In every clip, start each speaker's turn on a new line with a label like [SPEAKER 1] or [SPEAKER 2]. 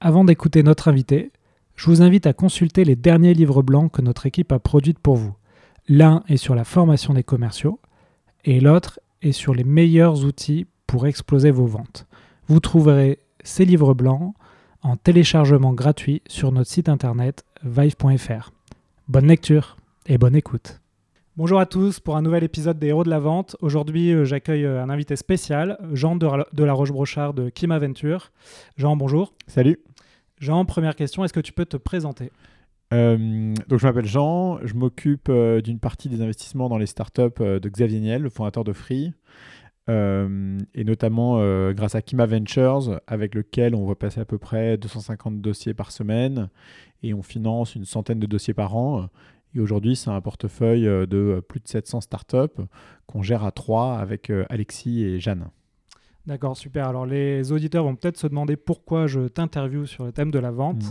[SPEAKER 1] Avant d'écouter notre invité, je vous invite à consulter les derniers livres blancs que notre équipe a produits pour vous. L'un est sur la formation des commerciaux et l'autre est sur les meilleurs outils pour exploser vos ventes. Vous trouverez ces livres blancs en téléchargement gratuit sur notre site internet vive.fr. Bonne lecture et bonne écoute. Bonjour à tous pour un nouvel épisode des Héros de la Vente. Aujourd'hui, euh, j'accueille euh, un invité spécial, Jean de la Roche-Brochard de Kim Aventure. Jean, bonjour.
[SPEAKER 2] Salut.
[SPEAKER 1] Jean, première question, est-ce que tu peux te présenter?
[SPEAKER 2] Euh, donc je m'appelle Jean, je m'occupe d'une partie des investissements dans les startups de Xavier Niel, le fondateur de Free, et notamment grâce à Kima Ventures, avec lequel on va passer à peu près 250 dossiers par semaine, et on finance une centaine de dossiers par an. Et aujourd'hui, c'est un portefeuille euh, de euh, plus de 700 startups qu'on gère à trois avec euh, Alexis et Jeanne.
[SPEAKER 1] D'accord, super. Alors les auditeurs vont peut-être se demander pourquoi je t'interviewe sur le thème de la vente.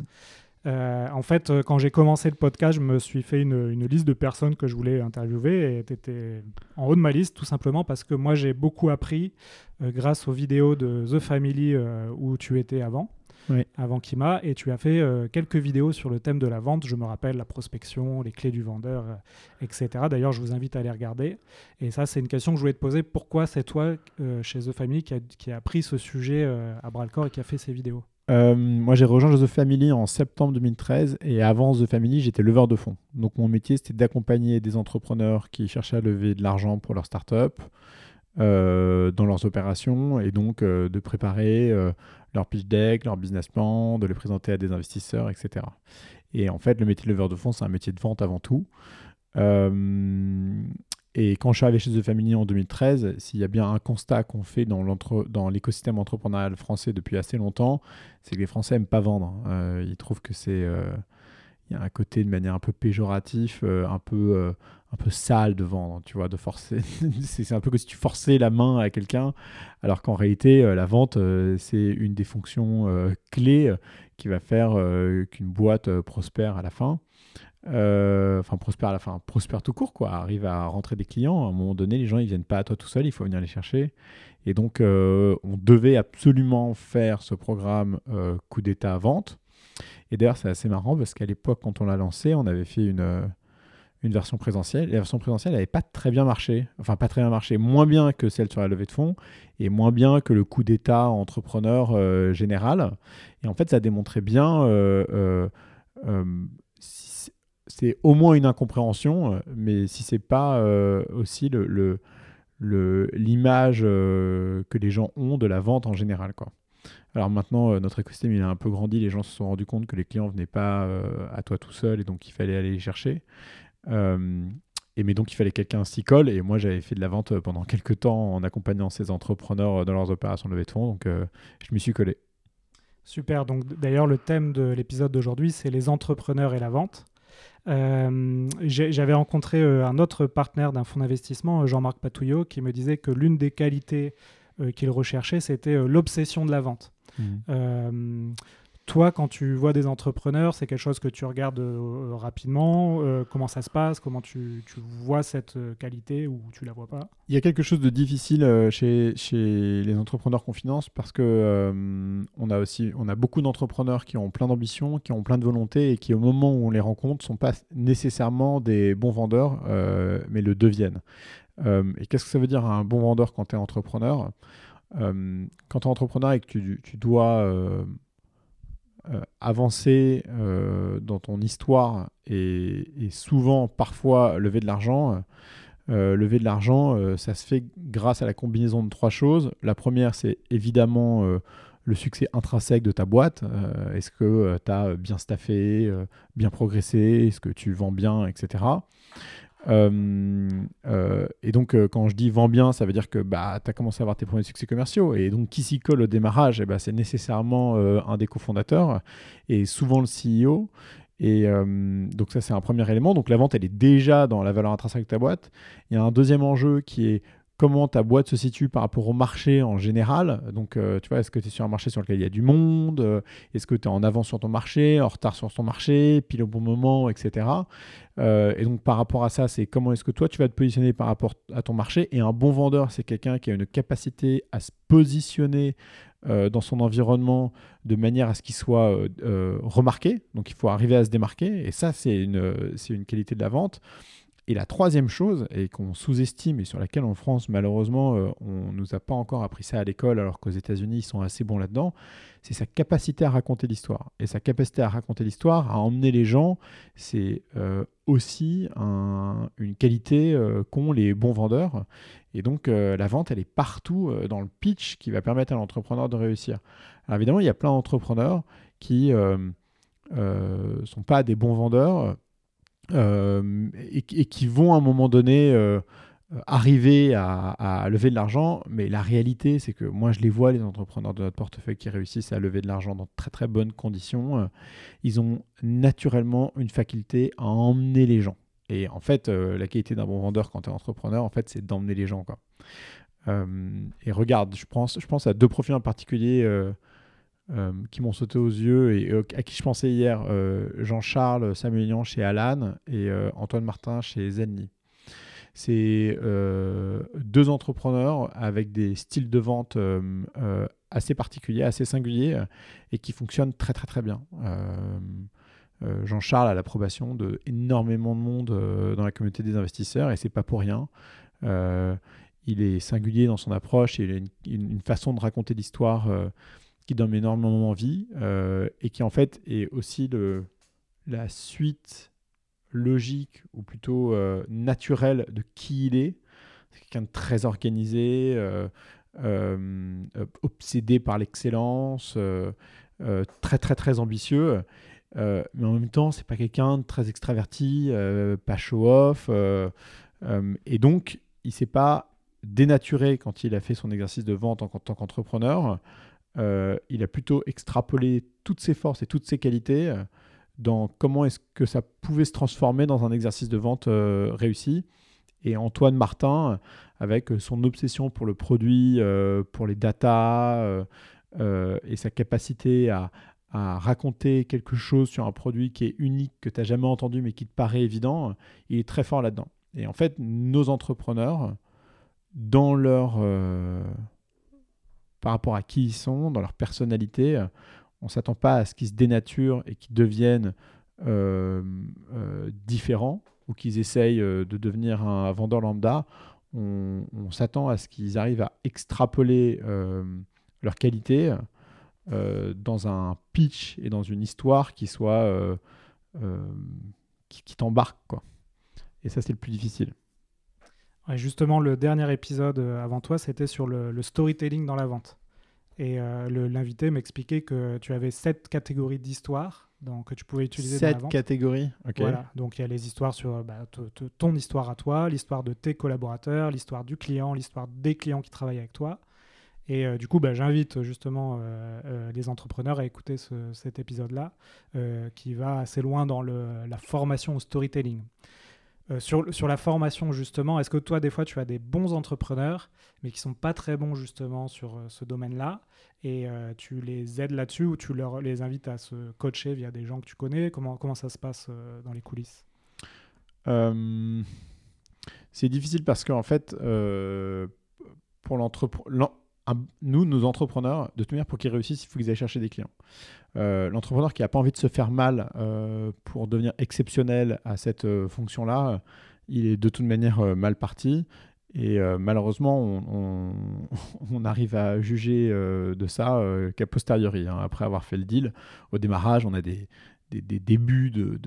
[SPEAKER 1] Mmh. en fait, quand j'ai commencé le podcast, je me suis fait une, liste de personnes que je voulais interviewer et tu étais en haut de ma liste tout simplement parce que moi j'ai beaucoup appris grâce aux vidéos de The Family où tu étais avant avant Kima, et tu as fait euh, quelques vidéos sur le thème de la vente. Je me rappelle la prospection, les clés du vendeur, euh, etc. D'ailleurs, je vous invite à les regarder. Et ça, c'est une question que je voulais te poser. Pourquoi c'est toi, euh, chez The Family, qui a, pris ce sujet à bras le corps et qui a fait ces vidéos?
[SPEAKER 2] Moi, j'ai rejoint The Family en septembre 2013 et avant The Family, j'étais leveur de fonds. Donc, mon métier, c'était d'accompagner des entrepreneurs qui cherchaient à lever de l'argent pour leur start-up dans leurs opérations et donc de préparer leur pitch deck, leur business plan, de les présenter à des investisseurs, etc. Et en fait, le métier de leveur de fonds, c'est un métier de vente avant tout. Euh, et quand je suis arrivé chez The Family en 2013, s'il y a bien un constat qu'on fait dans l'écosystème entrepreneurial français depuis assez longtemps, c'est que les Français n'aiment pas vendre. Euh, ils trouvent que c'est... Euh, il y a un côté de manière un peu péjoratif, un peu un peu sale de vendre, tu vois, de forcer. c'est un peu comme si tu forçais la main à quelqu'un, alors qu'en réalité, euh, la vente, euh, c'est une des fonctions euh, clés qui va faire qu'une boîte prospère à la fin. Enfin, prospère à la fin, prospère tout court, quoi. Arrive à rentrer des clients. À un moment donné, les gens, ils viennent pas à toi tout seul, il faut venir les chercher. Et donc, on devait absolument faire ce programme coup d'état vente. Et d'ailleurs, c'est assez marrant parce qu'à l'époque, quand on l'a lancé, on avait fait une une version présentielle. la version présentielle n'avait pas très bien marché. Enfin, pas très bien marché. Moins bien que celle sur la levée de fonds et moins bien que le coup d'État entrepreneur euh, général. Et en fait, ça démontrait bien. Euh, euh, c'est au moins une incompréhension, mais si c'est pas aussi le, l'image que les gens ont de la vente en général. Quoi. Alors maintenant, notre écosystème il a un peu grandi, les gens se sont rendus compte que les clients venaient pas à toi tout seul et donc il fallait aller les chercher. Euh, et mais donc il fallait quelqu'un s'y colle et moi j'avais fait de la vente pendant quelques temps en accompagnant ces entrepreneurs dans leurs opérations de levée de fonds donc euh, je m'y suis collé.
[SPEAKER 1] Super, donc d'ailleurs le thème de l'épisode d'aujourd'hui c'est les entrepreneurs et la vente. Euh, j'avais rencontré un autre partenaire d'un fonds d'investissement, Jean-Marc Patouillot, qui me disait que l'une des qualités qu'il recherchait c'était l'obsession de la vente. Mmh. Toi, quand tu vois des entrepreneurs, c'est quelque chose que tu regardes euh, rapidement. Euh, comment ça se passe Comment tu, vois cette euh, qualité ou tu la vois pas?
[SPEAKER 2] Il y a quelque chose de difficile chez, chez les entrepreneurs qu'on finance parce que on a aussi on a beaucoup d'entrepreneurs qui ont plein d'ambitions, qui ont plein de volonté et qui au moment où on les rencontre sont pas nécessairement des bons vendeurs, mais le deviennent. et qu'est-ce que ça veut dire un bon vendeur quand tu es entrepreneur Quand tu es entrepreneur et que tu, tu dois euh, avancer euh, dans ton histoire et, souvent, parfois, lever de l'argent. Euh, lever de l'argent, ça se fait grâce à la combinaison de trois choses. La première, c'est évidemment le succès intrinsèque de ta boîte. Est-ce que tu as bien staffé, bien progressé? Est-ce que tu vends bien, etc. et donc, quand je dis vends bien, ça veut dire que bah, tu as commencé à avoir tes premiers succès commerciaux. Et donc, qui s'y colle au démarrage, eh ben, c'est nécessairement un des cofondateurs et souvent le CEO. Et donc ça, c'est un premier élément. Donc la vente, elle est déjà dans la valeur intrinsèque de ta boîte. Il y a un deuxième enjeu qui est comment ta boîte se situe par rapport au marché en général. Donc, euh, tu vois, est-ce que tu es sur un marché sur lequel il y a du monde euh, Est-ce que tu es en avance sur ton marché, en retard sur ton marché, pile au bon moment, etc. Euh, et donc, par rapport à ça, c'est comment est-ce que toi, tu vas te positionner par rapport à ton marché. Et un bon vendeur, c'est quelqu'un qui a une capacité à se positionner dans son environnement de manière à ce qu'il soit remarqué. Donc, il faut arriver à se démarquer. Et ça, c'est une, une qualité de la vente. Et la troisième chose, et qu'on sous-estime et sur laquelle en France, malheureusement, euh, on ne nous a pas encore appris ça à l'école, alors qu'aux États-Unis, ils sont assez bons là-dedans, c'est sa capacité à raconter l'histoire. Et sa capacité à raconter l'histoire, à emmener les gens, c'est euh, aussi une qualité euh, qu'ont les bons vendeurs. Et donc, la vente, elle est partout dans le pitch qui va permettre à l'entrepreneur de réussir. Alors évidemment, il y a plein d'entrepreneurs qui ne sont pas des bons vendeurs euh, et, qui vont à un moment donné euh, arriver à, lever de l'argent, mais la réalité, c'est que moi, je les vois, les entrepreneurs de notre portefeuille qui réussissent à lever de l'argent dans très très bonnes conditions, euh, ils ont naturellement une faculté à emmener les gens. Et en fait, la qualité d'un bon vendeur quand tu es entrepreneur, en fait, c'est d'emmener les gens. Et regarde, je pense, je pense à deux profils en particulier qui m'ont sauté aux yeux et euh, à qui je pensais hier, euh, Jean-Charles Samuelian chez Alan et Antoine Martin chez Zenly. C'est deux entrepreneurs avec des styles de vente assez particuliers, assez singuliers et qui fonctionnent très très très bien. Jean-Charles a l'approbation de énormément de monde dans la communauté des investisseurs et c'est pas pour rien. il est singulier dans son approche il a une façon de raconter l'histoire qui donne énormément envie euh, et qui en fait est aussi le, la suite logique ou plutôt euh, naturelle de qui il est. C'est quelqu'un de très organisé, euh, obsédé par l'excellence, très très très ambitieux. mais en même temps, c'est pas quelqu'un de très extraverti, pas show-off. et donc, il s'est pas dénaturé quand il a fait son exercice de vente en tant qu'entrepreneur. Euh, il a plutôt extrapolé toutes ses forces et toutes ses qualités euh, dans comment est-ce que ça pouvait se transformer dans un exercice de vente euh, réussi. Et Antoine Martin, avec son obsession pour le produit, pour les datas et sa capacité à, à, raconter quelque chose sur un produit qui est unique, que tu n'as jamais entendu mais qui te paraît évident, il est très fort là-dedans. Et en fait, nos entrepreneurs, dans leur par rapport à qui ils sont, dans leur personnalité. On ne s'attend pas à ce qu'ils se dénaturent et qu'ils deviennent euh, euh, différents ou qu'ils essayent euh, de devenir un vendeur lambda. On, s'attend à ce qu'ils arrivent à extrapoler leur qualité dans un pitch et dans une histoire qui soit qui, qui t'embarque. Et ça c'est le plus difficile
[SPEAKER 1] justement, le dernier épisode euh, avant toi, c'était sur le, storytelling dans la vente. Et euh, l'invité m'expliquait que tu avais sept catégories d'histoires que tu pouvais utiliser
[SPEAKER 2] sept
[SPEAKER 1] dans la vente.
[SPEAKER 2] catégories
[SPEAKER 1] Ok. Voilà. Donc il y a les histoires sur bah, ton histoire à toi, l'histoire de tes collaborateurs, l'histoire du client, l'histoire des clients qui travaillent avec toi. Et euh, du coup, bah, j'invite justement les entrepreneurs à écouter cet épisode-là, qui va assez loin dans le, la formation au storytelling. Euh, sur, la formation, justement, est-ce que toi, des fois, tu as des bons entrepreneurs, mais qui sont pas très bons, justement, sur euh, ce domaine-là, et euh, tu les aides là-dessus, ou tu leur, les invites à se coacher via des gens que tu connais? Comment, ça se passe dans les coulisses?
[SPEAKER 2] C'est difficile parce qu'en fait, pour nous, nos entrepreneurs, de toute manière, pour qu'ils réussissent, il faut qu'ils aillent chercher des clients. Euh, l'entrepreneur qui n'a pas envie de se faire mal euh, pour devenir exceptionnel à cette euh, fonction-là, il est de toute manière mal parti. Et malheureusement, on, arrive à juger de ça qu'à posteriori, hein, après avoir fait le deal. Au démarrage, on a des, débuts de,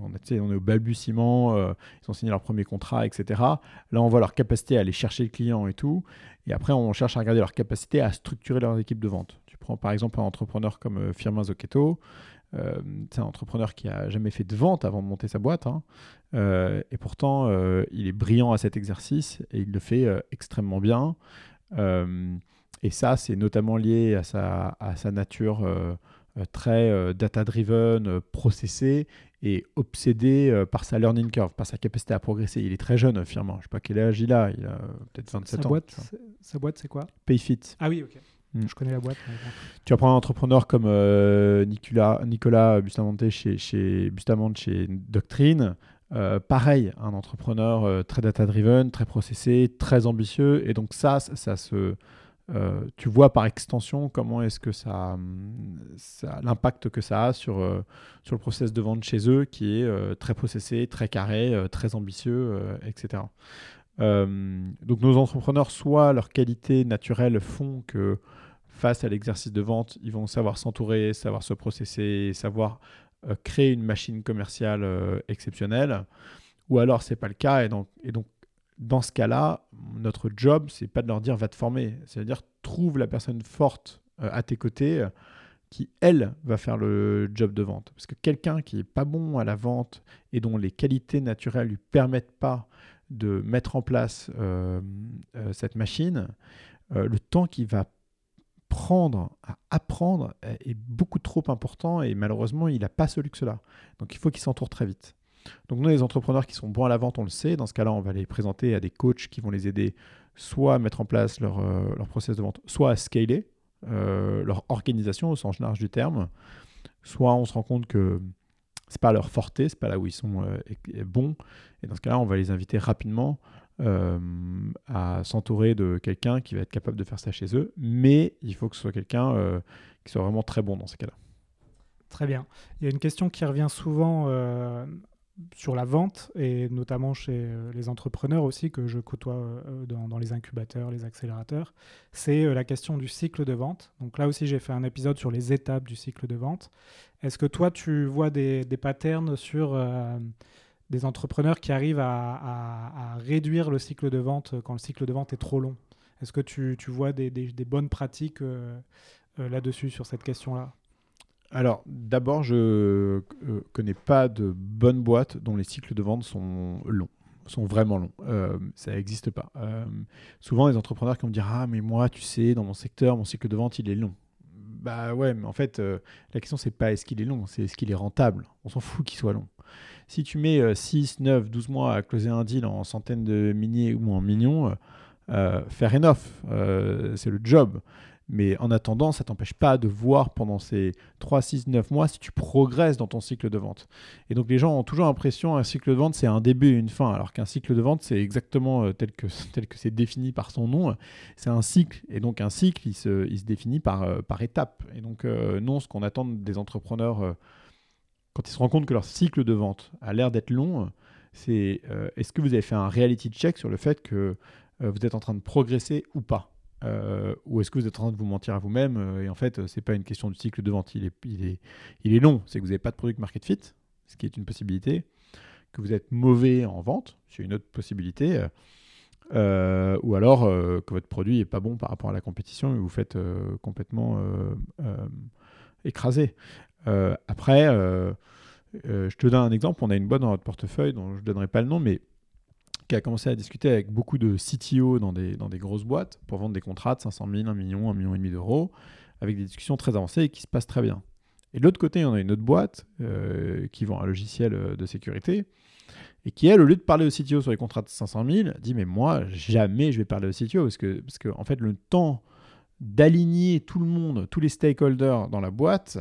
[SPEAKER 2] on, est au balbutiement, ils ont signé leur premier contrat, etc. Là, on voit leur capacité à aller chercher le client et tout. Et après, on cherche à regarder leur capacité à structurer leur équipe de vente. Prends par exemple un entrepreneur comme euh, Firmin Zocchetto. c'est un entrepreneur qui a jamais fait de vente avant de monter sa boîte. Hein. et pourtant, il est brillant à cet exercice et il le fait extrêmement bien. et ça, c'est notamment lié à sa, à sa nature très data-driven, processée et obsédé par sa learning curve, par sa capacité à progresser. Il est très jeune, firmement. Je ne sais pas quel âge il a. Il a peut-être 27
[SPEAKER 1] sa
[SPEAKER 2] ans.
[SPEAKER 1] Boîte, sa boîte, c'est quoi?
[SPEAKER 2] Payfit.
[SPEAKER 1] Ah oui, ok. Mm. Je connais la boîte.
[SPEAKER 2] Tu vas prendre un entrepreneur comme euh, Nicolas, Nicolas Bustamante chez, chez, Bustamante chez Doctrine. Euh, pareil, un entrepreneur euh, très data-driven, très processé, très ambitieux. Et donc ça, ça, se, tu vois par extension comment est-ce que ça, ça l'impact que ça a sur, sur le process de vente chez eux, qui est très processé, très carré, très ambitieux, etc. donc nos entrepreneurs, soit leurs qualités naturelles font que face à l'exercice de vente, ils vont savoir s'entourer, savoir se processer, savoir euh, créer une machine commerciale euh, exceptionnelle. Ou alors, c'est pas le cas. Et donc, dans ce cas-là, notre job, c'est pas de leur dire va te former. C'est-à-dire, trouve la personne forte euh, à tes côtés qui, elle, va faire le job de vente. Parce que quelqu'un qui est pas bon à la vente et dont les qualités naturelles lui permettent pas de mettre en place cette machine, le temps qu'il va prendre, à apprendre est beaucoup trop important et malheureusement, il n'a pas ce luxe-là. Donc il faut qu'il s'entoure très vite. Donc nous, les entrepreneurs qui sont bons à la vente, on le sait. Dans ce cas-là, on va les présenter à des coachs qui vont les aider soit à mettre en place leur, euh, leur process de vente, soit à scaler euh, leur organisation au sens large du terme. Soit on se rend compte que c'est pas leur forté, c'est pas là où ils sont euh, bons. Et dans ce cas-là, on va les inviter rapidement euh, à s'entourer de quelqu'un qui va être capable de faire ça chez eux, mais il faut que ce soit quelqu'un euh, qui soit vraiment très bon dans ces cas-là.
[SPEAKER 1] Très bien. Il y a une question qui revient souvent sur la vente, et notamment chez les entrepreneurs aussi, que je côtoie dans, dans, les incubateurs, les accélérateurs, c'est la question du cycle de vente. Donc là aussi, j'ai fait un épisode sur les étapes du cycle de vente. Est-ce que toi, tu vois des, patterns sur des entrepreneurs qui arrivent à, réduire le cycle de vente quand le cycle de vente est trop long? Est-ce que tu, vois des, bonnes pratiques euh, euh, là-dessus, sur cette question-là?
[SPEAKER 2] Alors, d'abord, je ne euh, connais pas de bonnes boîtes dont les cycles de vente sont longs, sont vraiment longs. ça n'existe pas. souvent, les entrepreneurs qui vont me dire Ah, mais moi, tu sais, dans mon secteur, mon cycle de vente, il est long. Bah ouais, mais en fait, la question, c'est pas est-ce qu'il est long, c'est est-ce qu'il est rentable. On s'en fout qu'il soit long. Si tu mets 6, 9, 12 mois à closer un deal en centaines de milliers ou en millions, euh, faire enough, euh, c'est le job. Mais en attendant, ça t'empêche pas de voir pendant ces 3, 6, 9 mois si tu progresses dans ton cycle de vente. Et donc les gens ont toujours l'impression qu'un cycle de vente, c'est un début et une fin, alors qu'un cycle de vente, c'est exactement euh, tel que tel que c'est défini par son nom. C'est un cycle. Et donc un cycle, il se, il se définit par, euh, par étapes. Et donc non, ce qu'on attend des entrepreneurs quand ils se rendent compte que leur cycle de vente a l'air d'être long, c'est euh, est-ce que vous avez fait un reality check sur le fait que euh, vous êtes en train de progresser ou pas? Euh, Ou est-ce que vous êtes en train de vous mentir à vous-même Et en fait, ce n'est pas une question de cycle de vente, il est, il est, il est long. C'est que vous n'avez pas de product market fit, ce qui est une possibilité. Que vous êtes mauvais en vente, c'est une autre possibilité. ou alors que votre produit n'est pas bon par rapport à la compétition et vous faites complètement écraser. après, euh, je te donne un exemple. On a une boîte dans notre portefeuille dont je ne donnerai pas le nom, mais qui a commencé à discuter avec beaucoup de CTO dans des, dans des grosses boîtes pour vendre des contrats de 500 000, 1 million, 1 million et demi d'euros, avec des discussions très avancées et qui se passent très bien. Et de l'autre côté, on a une autre boîte euh, qui vend un logiciel euh, de sécurité et qui, elle, au lieu de parler au CTO sur les contrats de 500 000, dit Mais moi, jamais je vais parler au CTO parce que, parce que en fait, le temps d'aligner tout le monde, tous les stakeholders dans la boîte,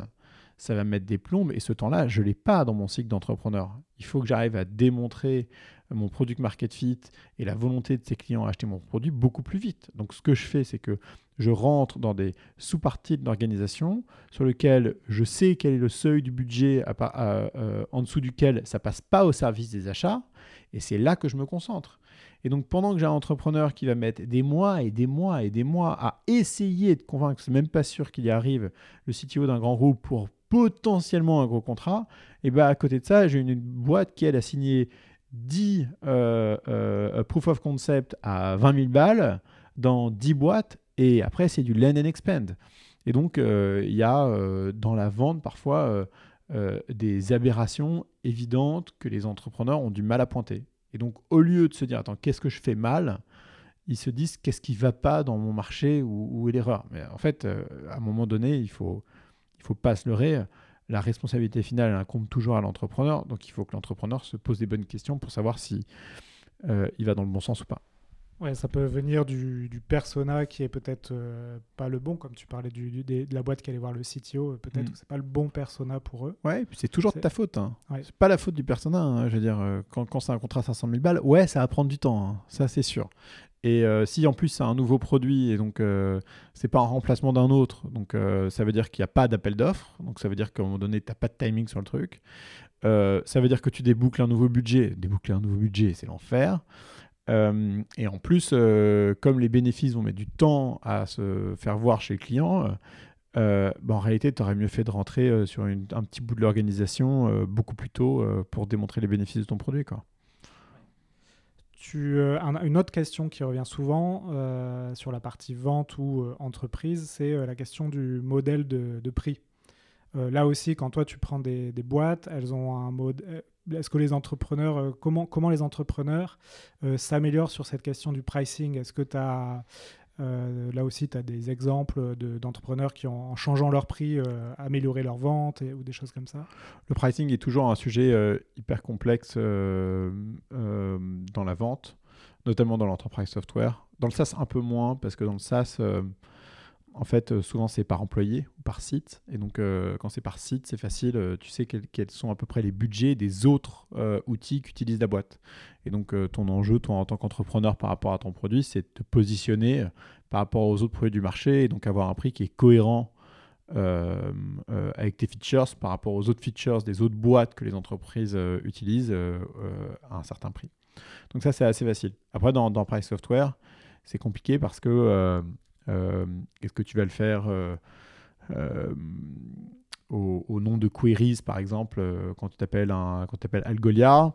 [SPEAKER 2] ça va mettre des plombes et ce temps-là, je ne l'ai pas dans mon cycle d'entrepreneur. Il faut que j'arrive à démontrer mon product market fit et la volonté de ses clients à acheter mon produit beaucoup plus vite. Donc ce que je fais, c'est que je rentre dans des sous-parties de l'organisation sur lesquelles je sais quel est le seuil du budget euh, en dessous duquel ça passe pas au service des achats et c'est là que je me concentre. Et donc pendant que j'ai un entrepreneur qui va mettre des mois et des mois et des mois à essayer de convaincre, c'est même pas sûr qu'il y arrive, le CTO d'un grand groupe pour potentiellement un gros contrat, et bien à côté de ça, j'ai une, boîte qui, elle, a signé 10 euh, euh, proof of concept à 20 000 balles dans 10 boîtes, et après, c'est du land and expand. Et donc, euh, il y a dans la vente parfois des aberrations évidentes que les entrepreneurs ont du mal à pointer. Et donc, au lieu de se dire, attends, qu'est-ce que je fais mal ils se disent qu'est-ce qui va pas dans mon marché ou où est l'erreur? Mais en fait, à un moment donné, il faut, il faut pas se leurrer la responsabilité finale incombe toujours à l'entrepreneur. Donc il faut que l'entrepreneur se pose des bonnes questions pour savoir si euh, il va dans le bon sens ou pas.
[SPEAKER 1] Ouais, ça peut venir du, du persona qui est peut-être euh, pas le bon, comme tu parlais du, de la boîte qui allait voir le CTO, euh, peut-être mm. que c'est pas le bon persona pour eux.
[SPEAKER 2] Ouais, puis c'est toujours de ta faute. Hein. C'est pas la faute du persona. Hein. Je veux dire, quand, quand c'est un contrat à 500 000 balles, ouais, ça va prendre du temps, hein. ça c'est sûr. Et euh, si en plus c'est un nouveau produit et donc euh, c'est pas un remplacement d'un autre, donc euh, ça veut dire qu'il n'y a pas d'appel d'offres, donc ça veut dire qu'à un moment donné tu n'as pas de timing sur le truc. ça veut dire que tu déboucles un nouveau budget. Déboucler un nouveau budget, c'est l'enfer. et en plus, comme les bénéfices vont mettre du temps à se faire voir chez le client, bah, en réalité, tu aurais mieux fait de rentrer sur un petit bout de l'organisation beaucoup plus tôt pour démontrer les bénéfices de ton produit. Quoi.
[SPEAKER 1] Euh, une autre question qui revient souvent euh, sur la partie vente ou euh, entreprise, c'est la question du modèle de, prix. là aussi, quand toi tu prends des, boîtes, elles ont un mode. Est-ce que les entrepreneurs, comment, comment les entrepreneurs s'améliorent sur cette question du pricing? Est-ce que tu as euh, là aussi, tu as des exemples d'entrepreneurs qui, ont, en changeant leur prix, euh, amélioré leur vente ou des choses comme ça
[SPEAKER 2] Le pricing est toujours un sujet euh, hyper complexe dans la vente, notamment dans l'entreprise software. Dans le SaaS, un peu moins, parce que dans le SaaS, en fait, euh, souvent c'est par employé ou par site. Et donc, euh, quand c'est par site, c'est facile. Euh, tu sais quels, sont à peu près les budgets des autres outils qu'utilise la boîte. Et donc, ton enjeu, toi, en tant qu'entrepreneur par rapport à ton produit, c'est de te positionner par rapport aux autres produits du marché et donc avoir un prix qui est cohérent avec tes features par rapport aux autres features des autres boîtes que les entreprises utilisent à un certain prix. Donc, ça, c'est assez facile. Après, dans, dans Price Software, c'est compliqué parce que est-ce que tu vas le faire euh, euh, au, nom de queries, par exemple, quand tu t'appelles Algolia?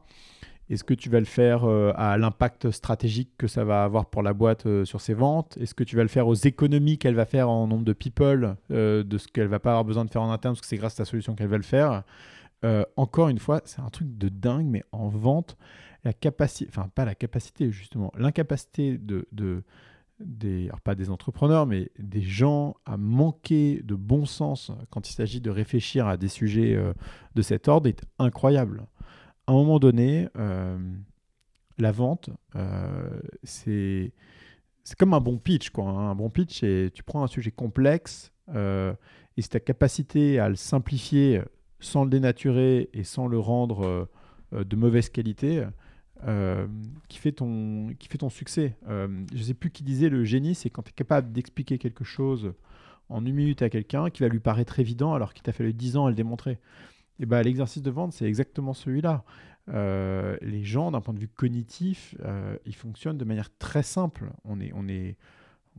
[SPEAKER 2] Est-ce que tu vas le faire à l'impact stratégique que ça va avoir pour la boîte sur ses ventes? Est-ce que tu vas le faire aux économies qu'elle va faire en nombre de people, de ce qu'elle va pas avoir besoin de faire en interne, parce que c'est grâce à ta solution qu'elle va le faire? Encore une fois, c'est un truc de dingue, mais en vente, la capacité, enfin pas la capacité justement, l'incapacité de, des, pas des entrepreneurs, mais des gens à manquer de bon sens quand il s'agit de réfléchir à des sujets euh, de cet ordre est incroyable. À un moment donné, euh, la vente, euh, c'est comme un bon pitch. Quoi, hein. Un bon pitch, tu prends un sujet complexe et c'est ta capacité à le simplifier sans le dénaturer et sans le rendre de mauvaise qualité euh, qui, fait ton, qui fait ton succès. Euh, je ne sais plus qui disait le génie, c'est quand tu es capable d'expliquer quelque chose en une minute à quelqu'un qui va lui paraître évident alors qu'il t'a fallu 10 ans à le démontrer. Et ben, l'exercice de vente, c'est exactement celui-là. Euh, les gens, d'un point de vue cognitif, ils fonctionnent de manière très simple. On est, on est,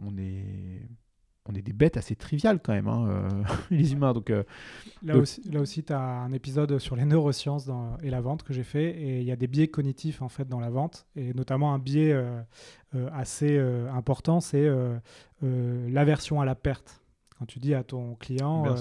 [SPEAKER 2] on est on est des bêtes assez triviales quand même, hein, euh, les humains. Donc, euh,
[SPEAKER 1] là, Aussi, là aussi, tu as un épisode sur les neurosciences et la vente que j'ai fait, et il y a des biais cognitifs en fait dans la vente, et notamment un biais euh, assez important, c'est l'aversion à la perte. Quand tu dis à ton client,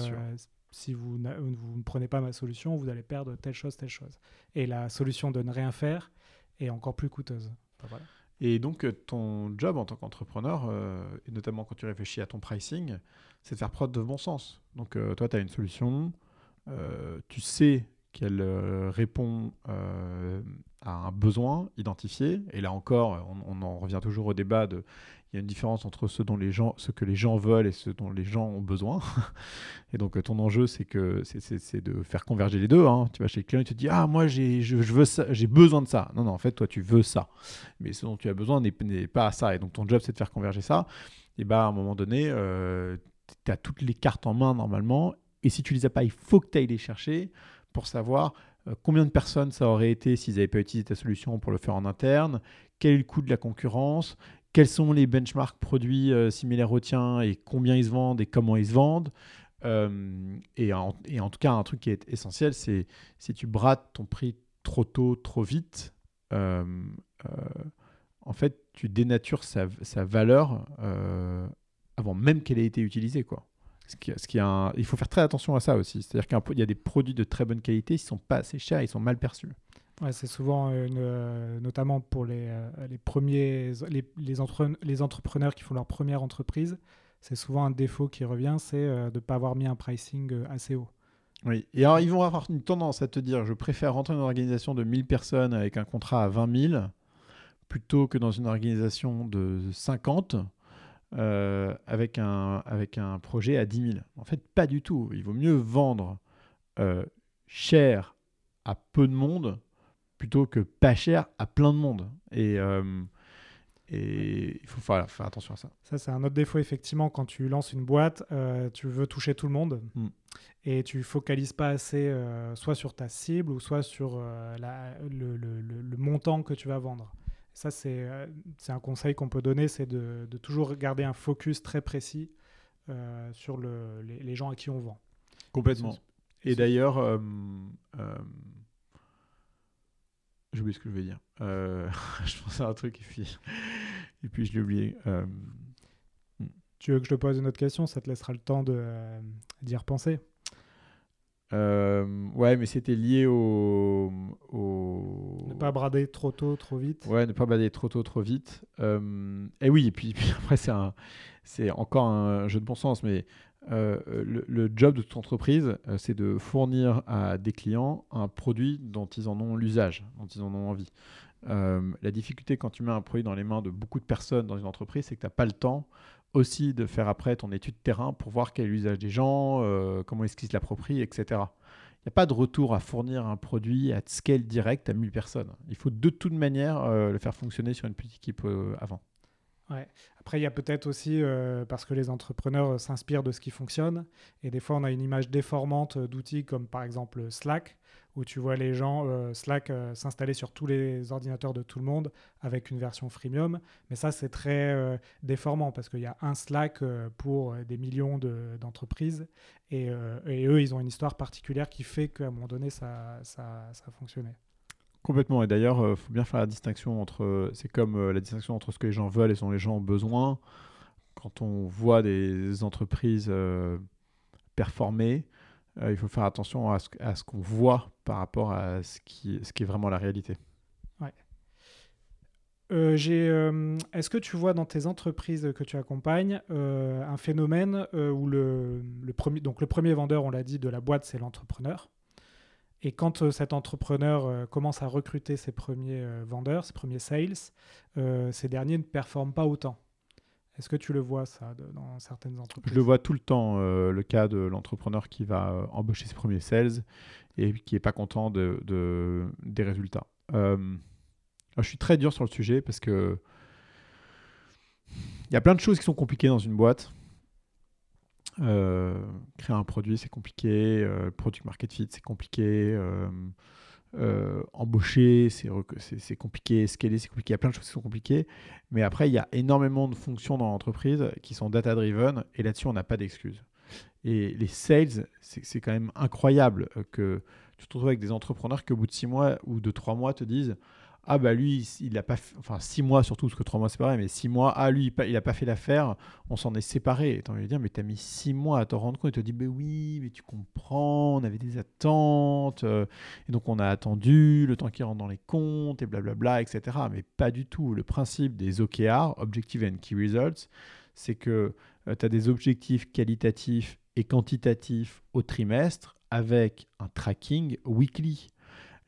[SPEAKER 1] si vous, vous ne prenez pas ma solution, vous allez perdre telle chose, telle chose. Et la solution de ne rien faire est encore plus coûteuse.
[SPEAKER 2] voilà. Et donc, euh, ton job en tant qu'entrepreneur, euh, et notamment quand tu réfléchis à ton pricing, c'est de faire preuve de bon sens. Donc, euh, toi, tu as une solution, tu sais qu'elle répond à un besoin identifié. Et là encore, on, en revient toujours au débat de il y a une différence entre ce, dont les gens, ce que les gens veulent et ce dont les gens ont besoin. et donc, ton enjeu, c'est que c'est de faire converger les deux. Hein. Tu vas chez le client et tu te dis Ah, moi, j'ai je, veux j'ai besoin de ça. Non, non, en fait, toi, tu veux ça. Mais ce dont tu as besoin n'est pas ça. Et donc, ton job, c'est de faire converger ça. Et bah, à un moment donné, euh, tu as toutes les cartes en main normalement. Et si tu les as pas, il faut que tu ailles les chercher pour savoir euh, combien de personnes ça aurait été s'ils n'avaient pas utilisé ta solution pour le faire en interne, quel est le coût de la concurrence, quels sont les benchmarks produits euh, similaires au tien et combien ils se vendent et comment ils se vendent. Euh, et, en, tout cas, un truc qui est essentiel, c'est si tu brates ton prix trop tôt, trop vite, en fait, tu dénatures sa, valeur avant même qu'elle ait été utilisée. Quoi. Ce qui, ce qui un... Il faut faire très attention à ça aussi. C'est-à-dire qu'il y a des produits de très bonne qualité, ils ne sont pas assez chers, ils sont mal perçus.
[SPEAKER 1] Ouais, c'est souvent, une, euh, notamment pour les, euh, les premiers, les, les, les, entrepreneurs qui font leur première entreprise, c'est souvent un défaut qui revient, c'est euh, de ne pas avoir mis un pricing assez haut.
[SPEAKER 2] Oui, et alors ils vont avoir une tendance à te dire, je préfère rentrer dans une organisation de 1000 personnes avec un contrat à 20 000 plutôt que dans une organisation de 50 avec, un, avec un projet à 10 000. En fait, pas du tout. Il vaut mieux vendre cher à peu de monde plutôt que pas cher à plein de monde. Et, euh, et il faut faire, faire, attention à ça.
[SPEAKER 1] Ça, c'est un autre défaut, effectivement, quand tu lances une boîte, euh, tu veux toucher tout le monde mm. et tu focalises pas assez euh, soit sur ta cible ou soit sur la, le, le, le, montant que tu vas vendre. Ça, c'est un conseil qu'on peut donner, c'est de, de, toujours garder un focus très précis sur les, les, gens à qui on vend.
[SPEAKER 2] Complètement. Et d'ailleurs, j'ai oublié ce que je voulais dire. Euh, je pensais à un truc et puis, et puis je l'ai oublié. Euh,
[SPEAKER 1] hmm. Tu veux que je te pose une autre question? Ça te laissera le temps euh, d'y repenser.
[SPEAKER 2] Ouais, mais c'était lié au, au,
[SPEAKER 1] Ne pas brader trop tôt, trop vite.
[SPEAKER 2] Ouais, ne pas brader trop tôt, trop vite. et oui, et puis, puis après, c'est, un, c'est encore un jeu de bon sens, mais euh, le, job de toute entreprise, euh, c'est de fournir à des clients un produit dont ils en ont l'usage, dont ils en ont envie. Euh, la difficulté quand tu mets un produit dans les mains de beaucoup de personnes dans une entreprise, c'est que tu n'as pas le temps aussi de faire après ton étude de terrain pour voir quel est l'usage des gens, comment est-ce qu'ils se l'approprient, etc. Il n'y a pas de retour à fournir un produit à scale direct à 1000 personnes. Il faut de toute manière le faire fonctionner sur une petite équipe avant.
[SPEAKER 1] Ouais. Après, il y a peut-être aussi, euh, parce que les entrepreneurs euh, s'inspirent de ce qui fonctionne, et des fois on a une image déformante euh, d'outils comme par exemple Slack, où tu vois les gens, Slack s'installer sur tous les ordinateurs de tout le monde avec une version freemium, mais ça c'est très déformant parce qu'il y a un Slack pour des millions d'entreprises, et, et, eux ils ont une histoire particulière qui fait qu'à un moment donné ça, ça, ça a fonctionné.
[SPEAKER 2] Complètement. Et d'ailleurs, il euh, faut bien faire la distinction entre. C'est comme euh, la distinction entre ce que les gens veulent et ce dont les gens ont besoin. Quand on voit des entreprises euh, il faut faire attention à ce, qu'on voit par rapport à ce qui, ce est vraiment la réalité.
[SPEAKER 1] Ouais. Est-ce que tu vois dans tes entreprises que tu accompagnes un phénomène où le, premier, donc le premier vendeur, on l'a dit, de la boîte, c'est l'entrepreneur et quand euh, cet entrepreneur euh, commence à recruter ses premiers euh, vendeurs, ses premiers sales, ces derniers ne performent pas autant. Est-ce que tu le vois ça dans certaines entreprises?
[SPEAKER 2] Je le vois tout le temps, le cas de l'entrepreneur qui va embaucher ses premiers sales et qui n'est pas content de, de, des résultats. je suis très dur sur le sujet parce que il y a plein de choses qui sont compliquées dans une boîte. Euh, créer un produit, c'est compliqué. Euh, product market fit, c'est compliqué. Euh, embaucher, c'est compliqué. Scaler, c'est compliqué. Il y a plein de choses qui sont compliquées. Mais après, il y a énormément de fonctions dans l'entreprise qui sont data-driven. Et là-dessus, on n'a pas d'excuses. Et les sales, c'est quand même incroyable que tu te retrouves avec des entrepreneurs qui, au bout de six mois ou de trois mois, te disent ah bah lui, il a pas, enfin six mois surtout, parce que trois mois c'est pareil, mais six mois, ah lui, il n'a pas fait l'affaire, on s'en est séparés. Et envie de dire, mais t'as mis six mois à te rendre compte, et te dit, bah oui, mais tu comprends, on avait des attentes, euh, et donc on a attendu le temps qu'il rentre dans les comptes, et blablabla, etc. Mais pas du tout. Le principe des OKR, Objective and Key Results, c'est que euh, tu as des objectifs qualitatifs et quantitatifs au trimestre avec un tracking weekly.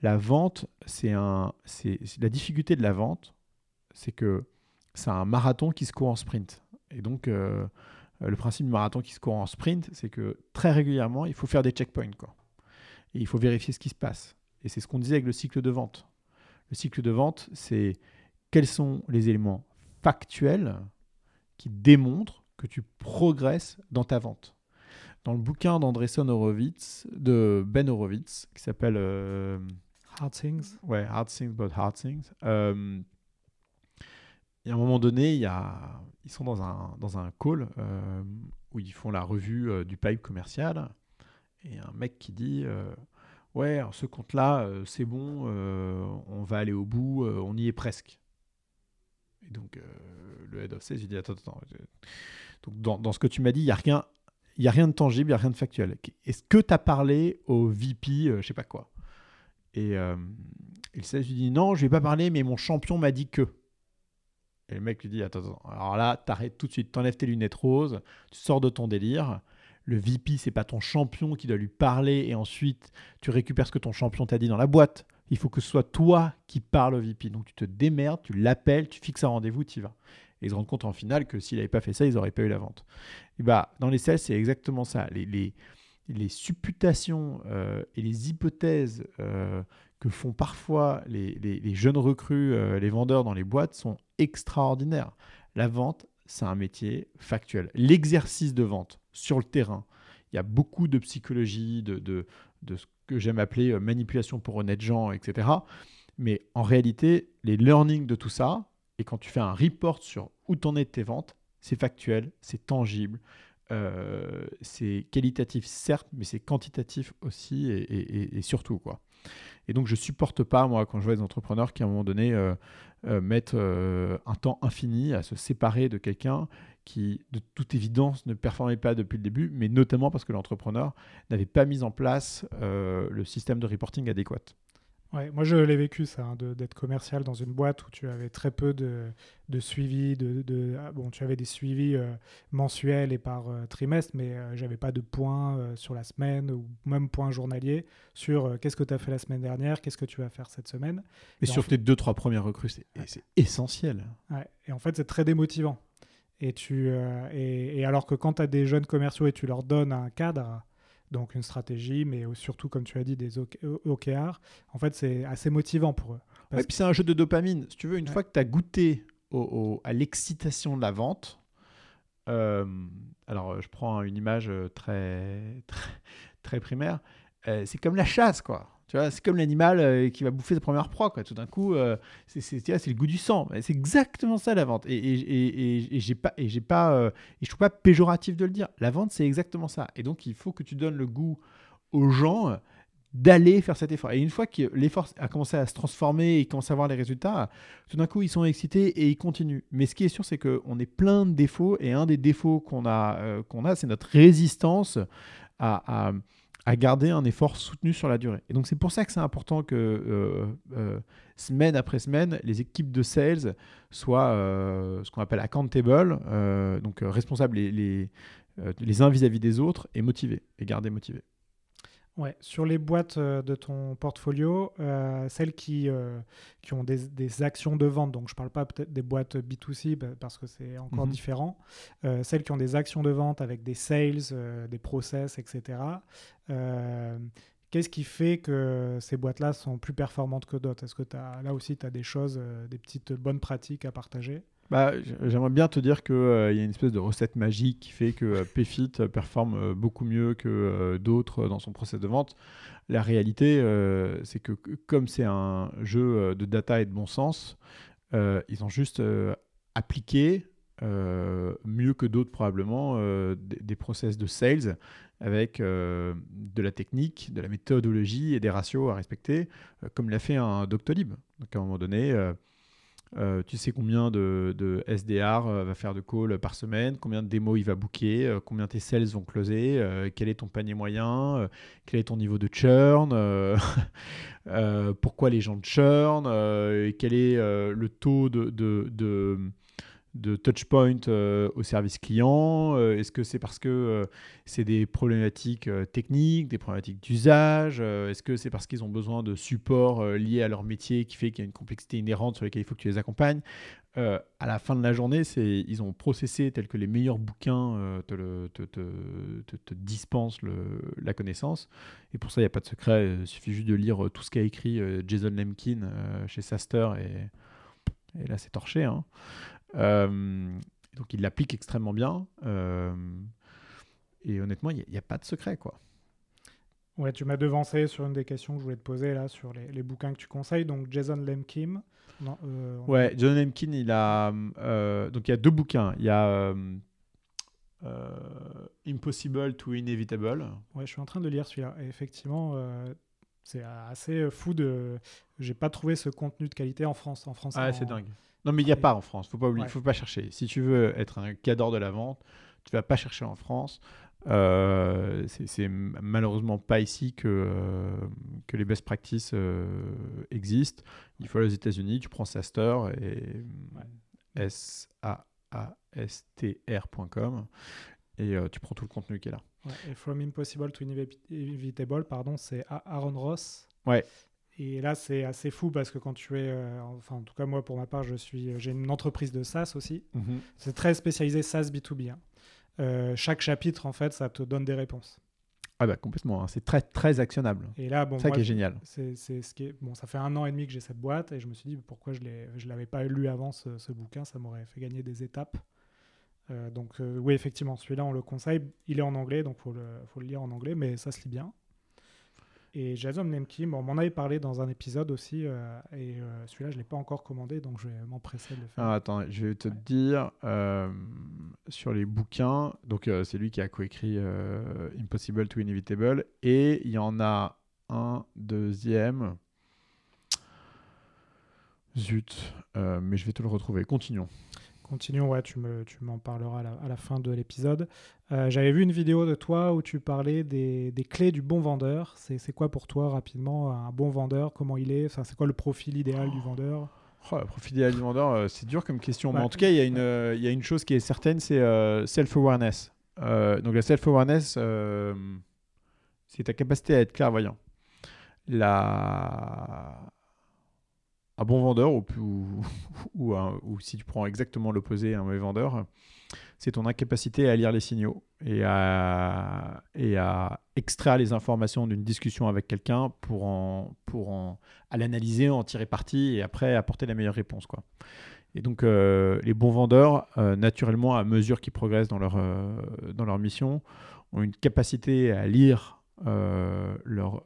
[SPEAKER 2] La vente, c'est un, c'est la difficulté de la vente, c'est que c'est un marathon qui se court en sprint. Et donc, euh, le principe du marathon qui se court en sprint, c'est que très régulièrement, il faut faire des checkpoints. Et il faut vérifier ce qui se passe. Et c'est ce qu'on disait avec le cycle de vente. Le cycle de vente, c'est quels sont les éléments factuels qui démontrent que tu progresses dans ta vente. Dans le bouquin d'Andresson Horowitz, de Ben Horowitz, qui s'appelle euh,
[SPEAKER 1] Hard Things.
[SPEAKER 2] Ouais, Hard Things, but Hard Things. Euh, et à un moment donné, ils sont dans un, dans un call euh, où ils font la revue euh, du pipe commercial. Et un mec qui dit Ouais, ce compte-là, c'est bon, on va aller au bout, on y est presque. Et donc, le head of sales, il dit Attends, attends. Donc, dans, ce que tu m'as dit, il n'y a rien a rien de tangible, il n'y a rien de factuel. Est-ce que tu as parlé au VP, euh, je sais pas quoi? Et euh, le sales lui dit non, je vais pas parler, mais mon champion m'a dit que. Et le mec lui dit attends, alors là, t'arrêtes tout de suite, t'enlèves tes lunettes roses, tu sors de ton délire. Le VP, c'est pas ton champion qui doit lui parler et ensuite tu récupères ce que ton champion t'a dit dans la boîte. Il faut que ce soit toi qui parle au VP. Donc tu te démerdes, tu l'appelles, tu fixes un rendez-vous, tu y vas. Et ils se rendent compte en finale que s'il n'avait pas fait ça, ils n'auraient pas eu la vente. Et bah, dans les sales, c'est exactement ça. Les, les supputations euh, et les hypothèses euh, que font parfois les, jeunes recrues, euh, les vendeurs dans les boîtes sont extraordinaires. La vente, c'est un métier factuel. L'exercice de vente sur le terrain, il y a beaucoup de psychologie, de, de, de ce que j'aime appeler manipulation pour honnêtes gens, etc. Mais en réalité, les learnings de tout ça, et quand tu fais un report sur où t'en es de tes ventes, c'est factuel, c'est tangible, euh, c'est qualitatif certes, mais c'est quantitatif aussi et, surtout quoi. Et donc je supporte pas moi quand je vois des entrepreneurs qui à un moment donné euh, euh, mettent un temps infini à se séparer de quelqu'un qui de toute évidence ne performait pas depuis le début, mais notamment parce que l'entrepreneur n'avait pas mis en place le système de reporting adéquat
[SPEAKER 1] moi je l'ai vécu ça, hein, d'être commercial dans une boîte où tu avais très peu de, de suivi, de, de ah, bon, tu avais des suivis euh, mensuels et par euh, trimestre, mais euh, j'avais pas de points sur la semaine ou même points journaliers sur qu'est-ce que tu as fait la semaine dernière, qu'est-ce que tu vas faire cette semaine.
[SPEAKER 2] Et, sur tes deux trois premières recrues, c'est essentiel.
[SPEAKER 1] Et en fait, c'est très démotivant. Et, tu, et, et, alors que quand tu as des jeunes commerciaux et tu leur donnes un cadre, donc une stratégie, mais surtout, comme tu as dit, des OKR. En fait, c'est assez motivant pour eux.
[SPEAKER 2] Et puis c'est un jeu de dopamine. Si tu veux, une fois que tu as goûté à l'excitation de la vente, euh, alors je prends une image très, très, très primaire, euh, c'est comme la chasse, quoi. Tu vois, c'est comme l'animal euh, qui va bouffer sa première proie, quoi. Tout d'un coup, euh, c'est, c'est, le goût du sang. C'est exactement ça la vente. Et, et, et, j'ai pas, et j'ai pas, euh, et je trouve pas péjoratif de le dire. La vente, c'est exactement ça. Et donc, il faut que tu donnes le goût aux gens d'aller faire cet effort. Et une fois que l'effort a commencé à se transformer et commence à voir les résultats, tout d'un coup, ils sont excités et ils continuent. Mais ce qui est sûr, c'est qu'on est plein de défauts. Et un des défauts qu'on a, qu'on a c'est notre résistance à à garder un effort soutenu sur la durée. Et donc c'est pour ça que c'est important que euh, euh, semaine après semaine, les équipes de sales soient euh, ce qu'on appelle accountable, donc responsables les, uns vis-à-vis des autres et motivés, et garder motivés.
[SPEAKER 1] Ouais, sur les boîtes de ton portfolio, celles qui, qui ont des, des, actions de vente, donc je ne parle pas peut-être des boîtes B2C parce que c'est encore mhm. différent, celles qui ont des actions de vente avec des sales, des process, etc. Euh, qu'est-ce qui fait que ces boîtes-là sont plus performantes que d'autres? Est-ce que as, là aussi, tu as des choses, euh, des petites bonnes pratiques à partager?
[SPEAKER 2] Bah, J'aimerais bien te dire qu'il euh, y a une espèce de recette magique qui fait que PFIT performe beaucoup mieux que d'autres dans son process de vente. La réalité, c'est que comme c'est un jeu de data et de bon sens, ils ont juste appliqué mieux que d'autres probablement des, des, process de sales avec euh, de la technique, de la méthodologie et des ratios à respecter, euh, comme l'a fait un Doctolib. Donc à un moment donné, euh, tu sais combien de, SDR va faire de calls par semaine, combien de démos il va booker, combien tes sales vont closer, quel est ton panier moyen, quel est ton niveau de churn, pourquoi les gens churn, quel est le taux de touchpoint euh, au service client euh, Est-ce que c'est parce que euh, c'est des problématiques techniques, des problématiques d'usage Est-ce que c'est parce qu'ils ont besoin de support lié à leur métier qui fait qu'il y a une complexité inhérente sur laquelle il faut que tu les accompagnes À la fin de la journée, ils ont processé tel que les meilleurs bouquins te, te, dispensent la connaissance. Et pour ça, il n'y a pas de secret. Il suffit juste de lire tout ce qu'a écrit Jason Lemkin chez Saster et, et là, c'est torché. Hein. Euh, donc il l'applique extrêmement bien. Euh, et honnêtement, il n'y a, pas de secret, quoi.
[SPEAKER 1] Ouais, tu m'as devancé sur une des questions que je voulais te poser là sur les, bouquins que tu conseilles. Donc Jason Lemkin.
[SPEAKER 2] Non, euh, ouais, Jason Lemkin, il a donc il y a deux bouquins. Il y a Impossible to Inevitable.
[SPEAKER 1] Ouais, je suis en train de lire celui-là. Et effectivement, c'est assez fou de. J'ai pas trouvé ce contenu de qualité en France, en français.
[SPEAKER 2] Ah, c'est dingue. Non, mais il n'y a pas en France. Faut pas oublier, faut pas chercher. Si tu veux être un cadre de la vente, tu vas pas chercher en France. Euh, c'est malheureusement pas ici que, euh, que les best practices euh, existent. Il faut aller aux États-Unis, tu prends Saster et S-A-A-S-T-R.com et tu prends tout le contenu qui est là.
[SPEAKER 1] et From Impossible to Inevitable, pardon, c'est Aaron Ross.
[SPEAKER 2] Ouais.
[SPEAKER 1] Et là, c'est assez fou parce que quand tu es, enfin, en tout cas, moi, pour ma part, je suis, j'ai une entreprise de SaaS aussi. Mhm. C'est très spécialisé SaaS B2B. Hein. Euh, chaque chapitre, en fait, ça te donne des réponses.
[SPEAKER 2] Ah bah complètement, hein. c'est très très actionnable.
[SPEAKER 1] Et là, bon,
[SPEAKER 2] ça qui est génial.
[SPEAKER 1] C'est ce qui est bon. Ça fait un an et demi que j'ai cette boîte et je me suis dit pourquoi je ne l'avais pas lu avant ce, bouquin, ça m'aurait fait gagner des étapes. Euh, donc euh, oui, effectivement, celui-là on le conseille. Il est en anglais, donc faut le faut le lire en anglais, mais ça se lit bien. Et Jason Lemkin, on m'en avait parlé dans un épisode aussi, euh, et euh, celui-là, je ne l'ai pas encore commandé, donc je vais m'empresser de le faire.
[SPEAKER 2] Ah, attends, je vais te dire, euh, sur les bouquins, donc c'est lui qui a coécrit Impossible to Inevitable, et il y en a un deuxième. Zut, mais je vais te le retrouver. Continuons.
[SPEAKER 1] Continuons, ouais, tu, me, tu m'en parleras à la, fin de l'épisode. Euh, j'avais vu une vidéo de toi où tu parlais des, des clés du bon vendeur. C'est, c'est quoi pour toi, rapidement, un bon vendeur? Comment il est? Enfin, C'est quoi le profil idéal du vendeur?
[SPEAKER 2] Oh, Le profil idéal du vendeur, euh, c'est dur comme question. mais en tout cas, il y, a une, il y a une chose qui est certaine, c'est euh, self-awareness. donc la self-awareness, c'est ta capacité à être clairvoyant. La un bon vendeur, ou, si tu prends exactement l'opposé, un mauvais vendeur, c'est ton incapacité à lire les signaux et à, et à extraire les informations d'une discussion avec quelqu'un pour, en, pour en, à l'analyser, en tirer parti et après apporter la meilleure réponse. Quoi. Et donc, euh, les bons vendeurs, euh, naturellement, à mesure qu'ils progressent dans leur, euh, dans leur mission, ont une capacité à lire leur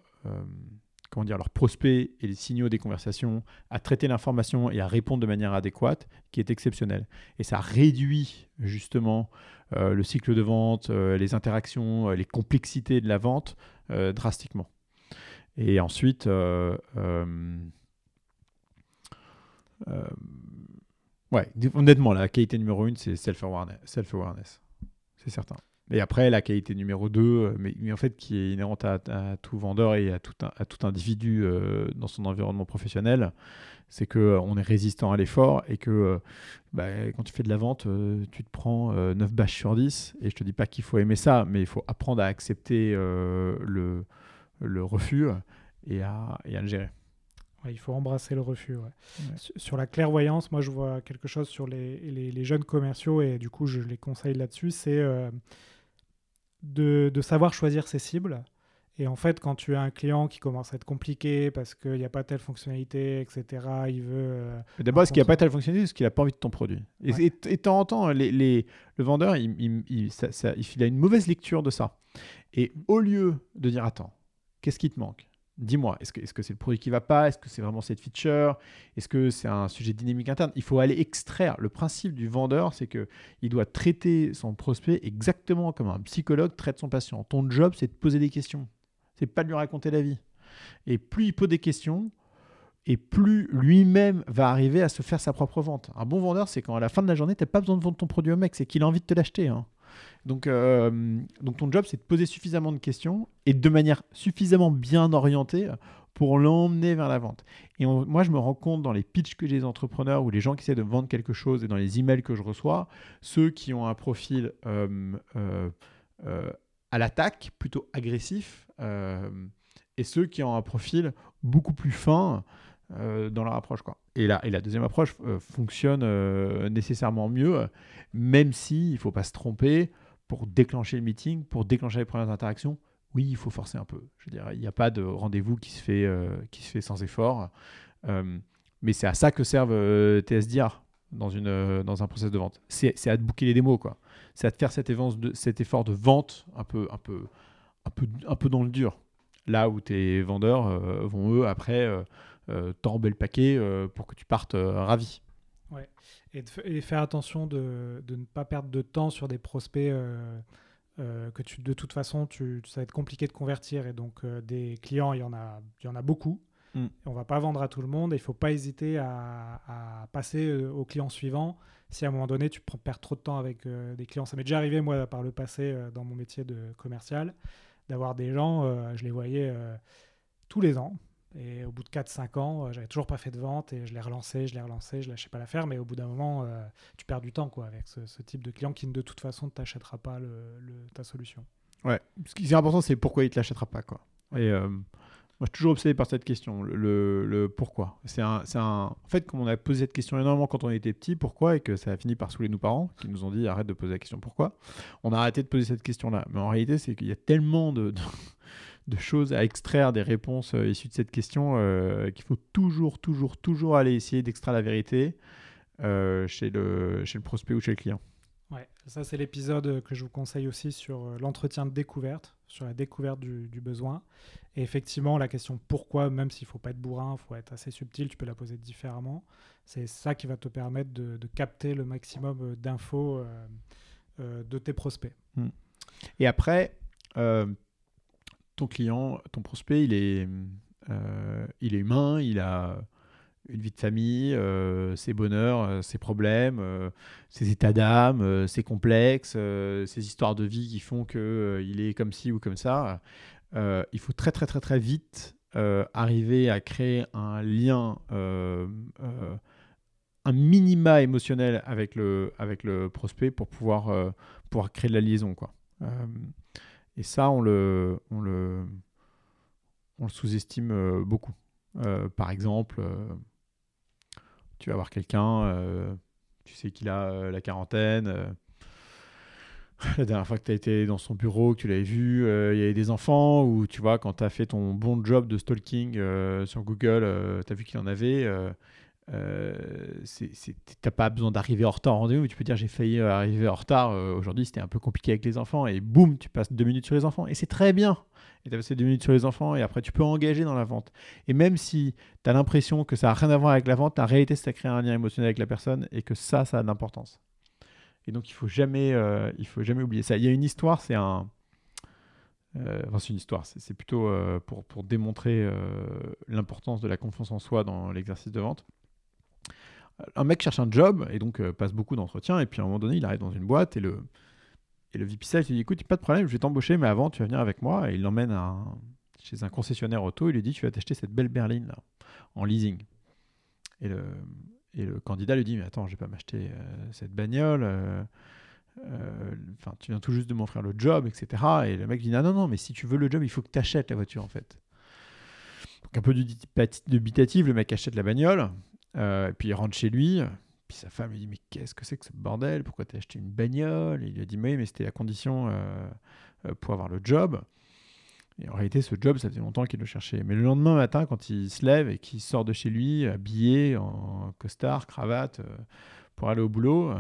[SPEAKER 2] comment dire, leurs prospects et les signaux des conversations, à traiter l'information et à répondre de manière adéquate, qui est exceptionnel. Et ça réduit justement euh, le cycle de vente, euh, les interactions, euh, les complexités de la vente drastiquement. Et ensuite, ouais, honnêtement, la qualité numéro une, c'est self-awareness. Self c'est certain. Et après, la qualité numéro 2, euh, mais, mais, en fait qui est inhérente à, tout vendeur et à tout, à tout individu euh, dans son environnement professionnel, c'est qu'on euh, est résistant à l'effort et que bah, quand tu fais de la vente, tu te prends 9 bâches sur 10. Et je te dis pas qu'il faut aimer ça, mais il faut apprendre à accepter le, le refus et à, et à le gérer.
[SPEAKER 1] il faut embrasser le refus. Sur la clairvoyance, moi je vois quelque chose sur les, les, les jeunes commerciaux et du coup je les conseille là-dessus, c'est de, savoir choisir ses cibles. Et en fait, quand tu as un client qui commence à être compliqué parce qu'il n'y a pas telle fonctionnalité, etc., il veut. Euh,
[SPEAKER 2] d'abord, est-ce qu'il n'y a pas telle fonctionnalité c'est qu'il n'a pas envie de ton produit? Et, de temps en temps, les, le vendeur, il, il, il, a une mauvaise lecture de ça. Et au lieu de dire Attends, qu'est-ce qui te manque? Dis-moi, est-ce que c'est -ce le produit qui va pas? Est-ce que c'est vraiment cette feature? Est-ce que c'est un sujet dynamique interne? Il faut aller extraire. Le principe du vendeur, c'est qu'il doit traiter son prospect exactement comme un psychologue traite son patient. Ton job, c'est de poser des questions. C'est pas de lui raconter la vie. Et plus il pose des questions, et plus lui-même va arriver à se faire sa propre vente. Un bon vendeur, c'est quand à la fin de la journée, tu n'as pas besoin de vendre ton produit au mec, c'est qu'il a envie de te l'acheter. Hein. Donc, euh, donc ton job, c'est de poser suffisamment de questions et de manière suffisamment bien orientée pour l'emmener vers la vente. Et moi, je me rends compte dans les pitchs que j'ai des entrepreneurs ou les gens qui essaient de vendre quelque chose et dans les emails que je reçois, ceux qui ont un profil euh, euh, à l'attaque, plutôt agressif, et ceux qui ont un profil beaucoup plus fin dans leur approche. Quoi. Et, la, et la deuxième approche fonctionne nécessairement mieux, même si ne faut pas se tromper, pour déclencher le meeting, pour déclencher les premières interactions, oui, il faut forcer un peu. Je veux dire, il n'y a pas de rendez-vous qui, se fait, euh, qui se fait sans effort. Euh, mais c'est à ça que servent euh, TSDR dans, une, dans un process de vente. C'est à te booker les démos. C'est à te faire cet, de, cet effort de vente un peu, un, peu, un, peu, un peu dans le dur. Là où tes vendeurs vont, eux, après, t'enrober le paquet pour que tu partes ravi.
[SPEAKER 1] Ouais. Et, faire attention de, de, ne pas perdre de temps sur des prospects euh, euh, que tu, de toute façon, tu, ça va être compliqué de convertir. Et donc, euh, des clients, il y, en a, il y en a beaucoup. Mm. On va pas vendre à tout le monde. Il faut pas hésiter à, passer euh, au client suivant. Si à un moment donné, tu perds trop de temps avec euh, des clients. Ça m'est déjà arrivé, moi, par le passé, euh, dans mon métier de commercial, d'avoir des gens, je les voyais tous les ans. Et au bout de 4-5 ans, j'avais toujours pas fait de vente et je les relançais, je les relançais, je lâchais pas l'affaire. Mais au bout d'un moment, tu perds du temps quoi, avec ce, type de client qui, de toute façon, ne t'achètera pas ta solution.
[SPEAKER 2] Ouais, ce qui est important, c'est pourquoi il ne te l'achètera pas. Quoi. Et moi, je suis toujours obsédé par cette question, le, le, pourquoi. C'est un, un, En fait, comme on a posé cette question énormément quand on était petit, pourquoi, et que ça a fini par saouler nos parents, qui nous ont dit arrête de poser la question pourquoi, on a arrêté de poser cette question-là. Mais en réalité, c'est qu'il y a tellement de, choses à extraire des réponses euh, issues de cette question euh, qu'il faut toujours, toujours, toujours aller essayer d'extraire la vérité euh, chez, le, chez le prospect ou chez le client.
[SPEAKER 1] Ouais, ça c'est l'épisode que je vous conseille aussi sur l'entretien de découverte, sur la découverte du, besoin. Et effectivement, la question pourquoi, même s'il ne faut pas être bourrin, il faut être assez subtil, tu peux la poser différemment. C'est ça qui va te permettre de, capter le maximum d'infos de tes prospects. Hmm.
[SPEAKER 2] Et après, ton client, ton prospect, il est, il est humain, il a une vie de famille, euh, ses bonheurs, euh, ses problèmes, euh, ses états d'âme, ses complexes, ses histoires de vie qui font qu'il est comme ci ou comme ça. il faut très très très très vite arriver à créer un lien, un minima émotionnel avec le, avec le prospect pour pouvoir, pouvoir créer de la liaison. Quoi. Et ça, on le, sous-estime beaucoup. par exemple, tu vas voir quelqu'un, euh, tu sais qu'il a euh, la quarantaine. Euh, la dernière fois que tu as été dans son bureau, que tu l'avais vu, il y avait des enfants, ou tu vois, quand tu as fait ton bon job de stalking sur Google, tu as vu qu'il en avait. Euh, t'as pas besoin d'arriver en retard en rendez-vous, tu peux dire j'ai failli arriver en retard, aujourd'hui c'était un peu compliqué avec les enfants, et boum, tu passes deux minutes sur les enfants, et c'est très bien et tu as passé deux minutes sur les enfants et après tu peux engager dans la vente. Et même si tu as l'impression que ça n'a rien à voir avec la vente, en réalité ça crée un lien émotionnel avec la personne et que ça, ça a de l'importance. Et donc il faut jamais, euh, il faut jamais oublier ça. Il y a une histoire, c'est un... Euh, c'est une histoire, c'est plutôt euh, pour, pour, démontrer l'importance de la confiance en soi dans l'exercice de vente. Un mec cherche un job et donc passe beaucoup d'entretiens et puis à un moment donné il arrive dans une boîte et le, et le VP Sales lui dit écoute, pas de problème, je vais t'embaucher, mais avant, tu vas venir avec moi. Et il l'emmène chez un concessionnaire auto. Il lui dit tu vas t'acheter cette belle berline là, en leasing. Et le, et le candidat lui dit mais attends, je vais pas m'acheter euh, cette bagnole. Euh, euh, enfin, tu viens tout juste de m'offrir le job, etc. Et le mec dit non, non, non, mais si tu veux le job, il faut que tu achètes la voiture en fait. Donc un peu dubitatif, le mec achète la bagnole. Et puis il rentre chez lui. Puis sa femme lui dit Mais qu'est-ce que c'est que ce bordel? Pourquoi t'as acheté une bagnole? Il lui a dit Oui, mais c'était la condition euh, euh, pour avoir le job. Et en réalité, ce job, ça faisait longtemps qu'il le cherchait. Mais le lendemain matin, quand il se lève et qu'il sort de chez lui, habillé en costard, cravate, euh, pour aller au boulot,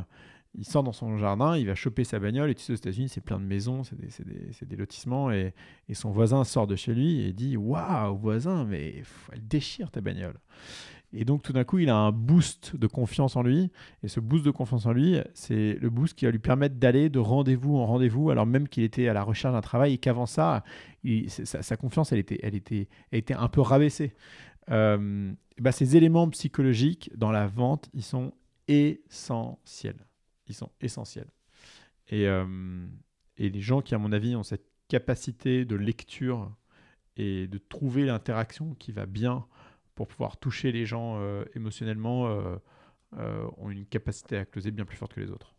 [SPEAKER 2] il sort dans son jardin, il va choper sa bagnole. Et tu sais, aux États-Unis, c'est plein de maisons, c'est des, des, lotissements. Et, et, son voisin sort de chez lui et dit Waouh, voisin, mais elle déchire ta bagnole. Et donc tout d'un coup, il a un boost de confiance en lui. Et ce boost de confiance en lui, c'est le boost qui va lui permettre d'aller de rendez-vous en rendez-vous, alors même qu'il était à la recherche d'un travail et qu'avant ça, sa, confiance, elle était, elle, était, était un peu rabaissée. Euh, bah, ces éléments psychologiques dans la vente, ils sont essentiels. Ils sont essentiels. Et, euh, et les gens qui, à mon avis, ont cette capacité de lecture et de trouver l'interaction qui va bien pour pouvoir toucher les gens euh, émotionnellement euh, euh, ont une capacité à closer bien plus forte que les autres.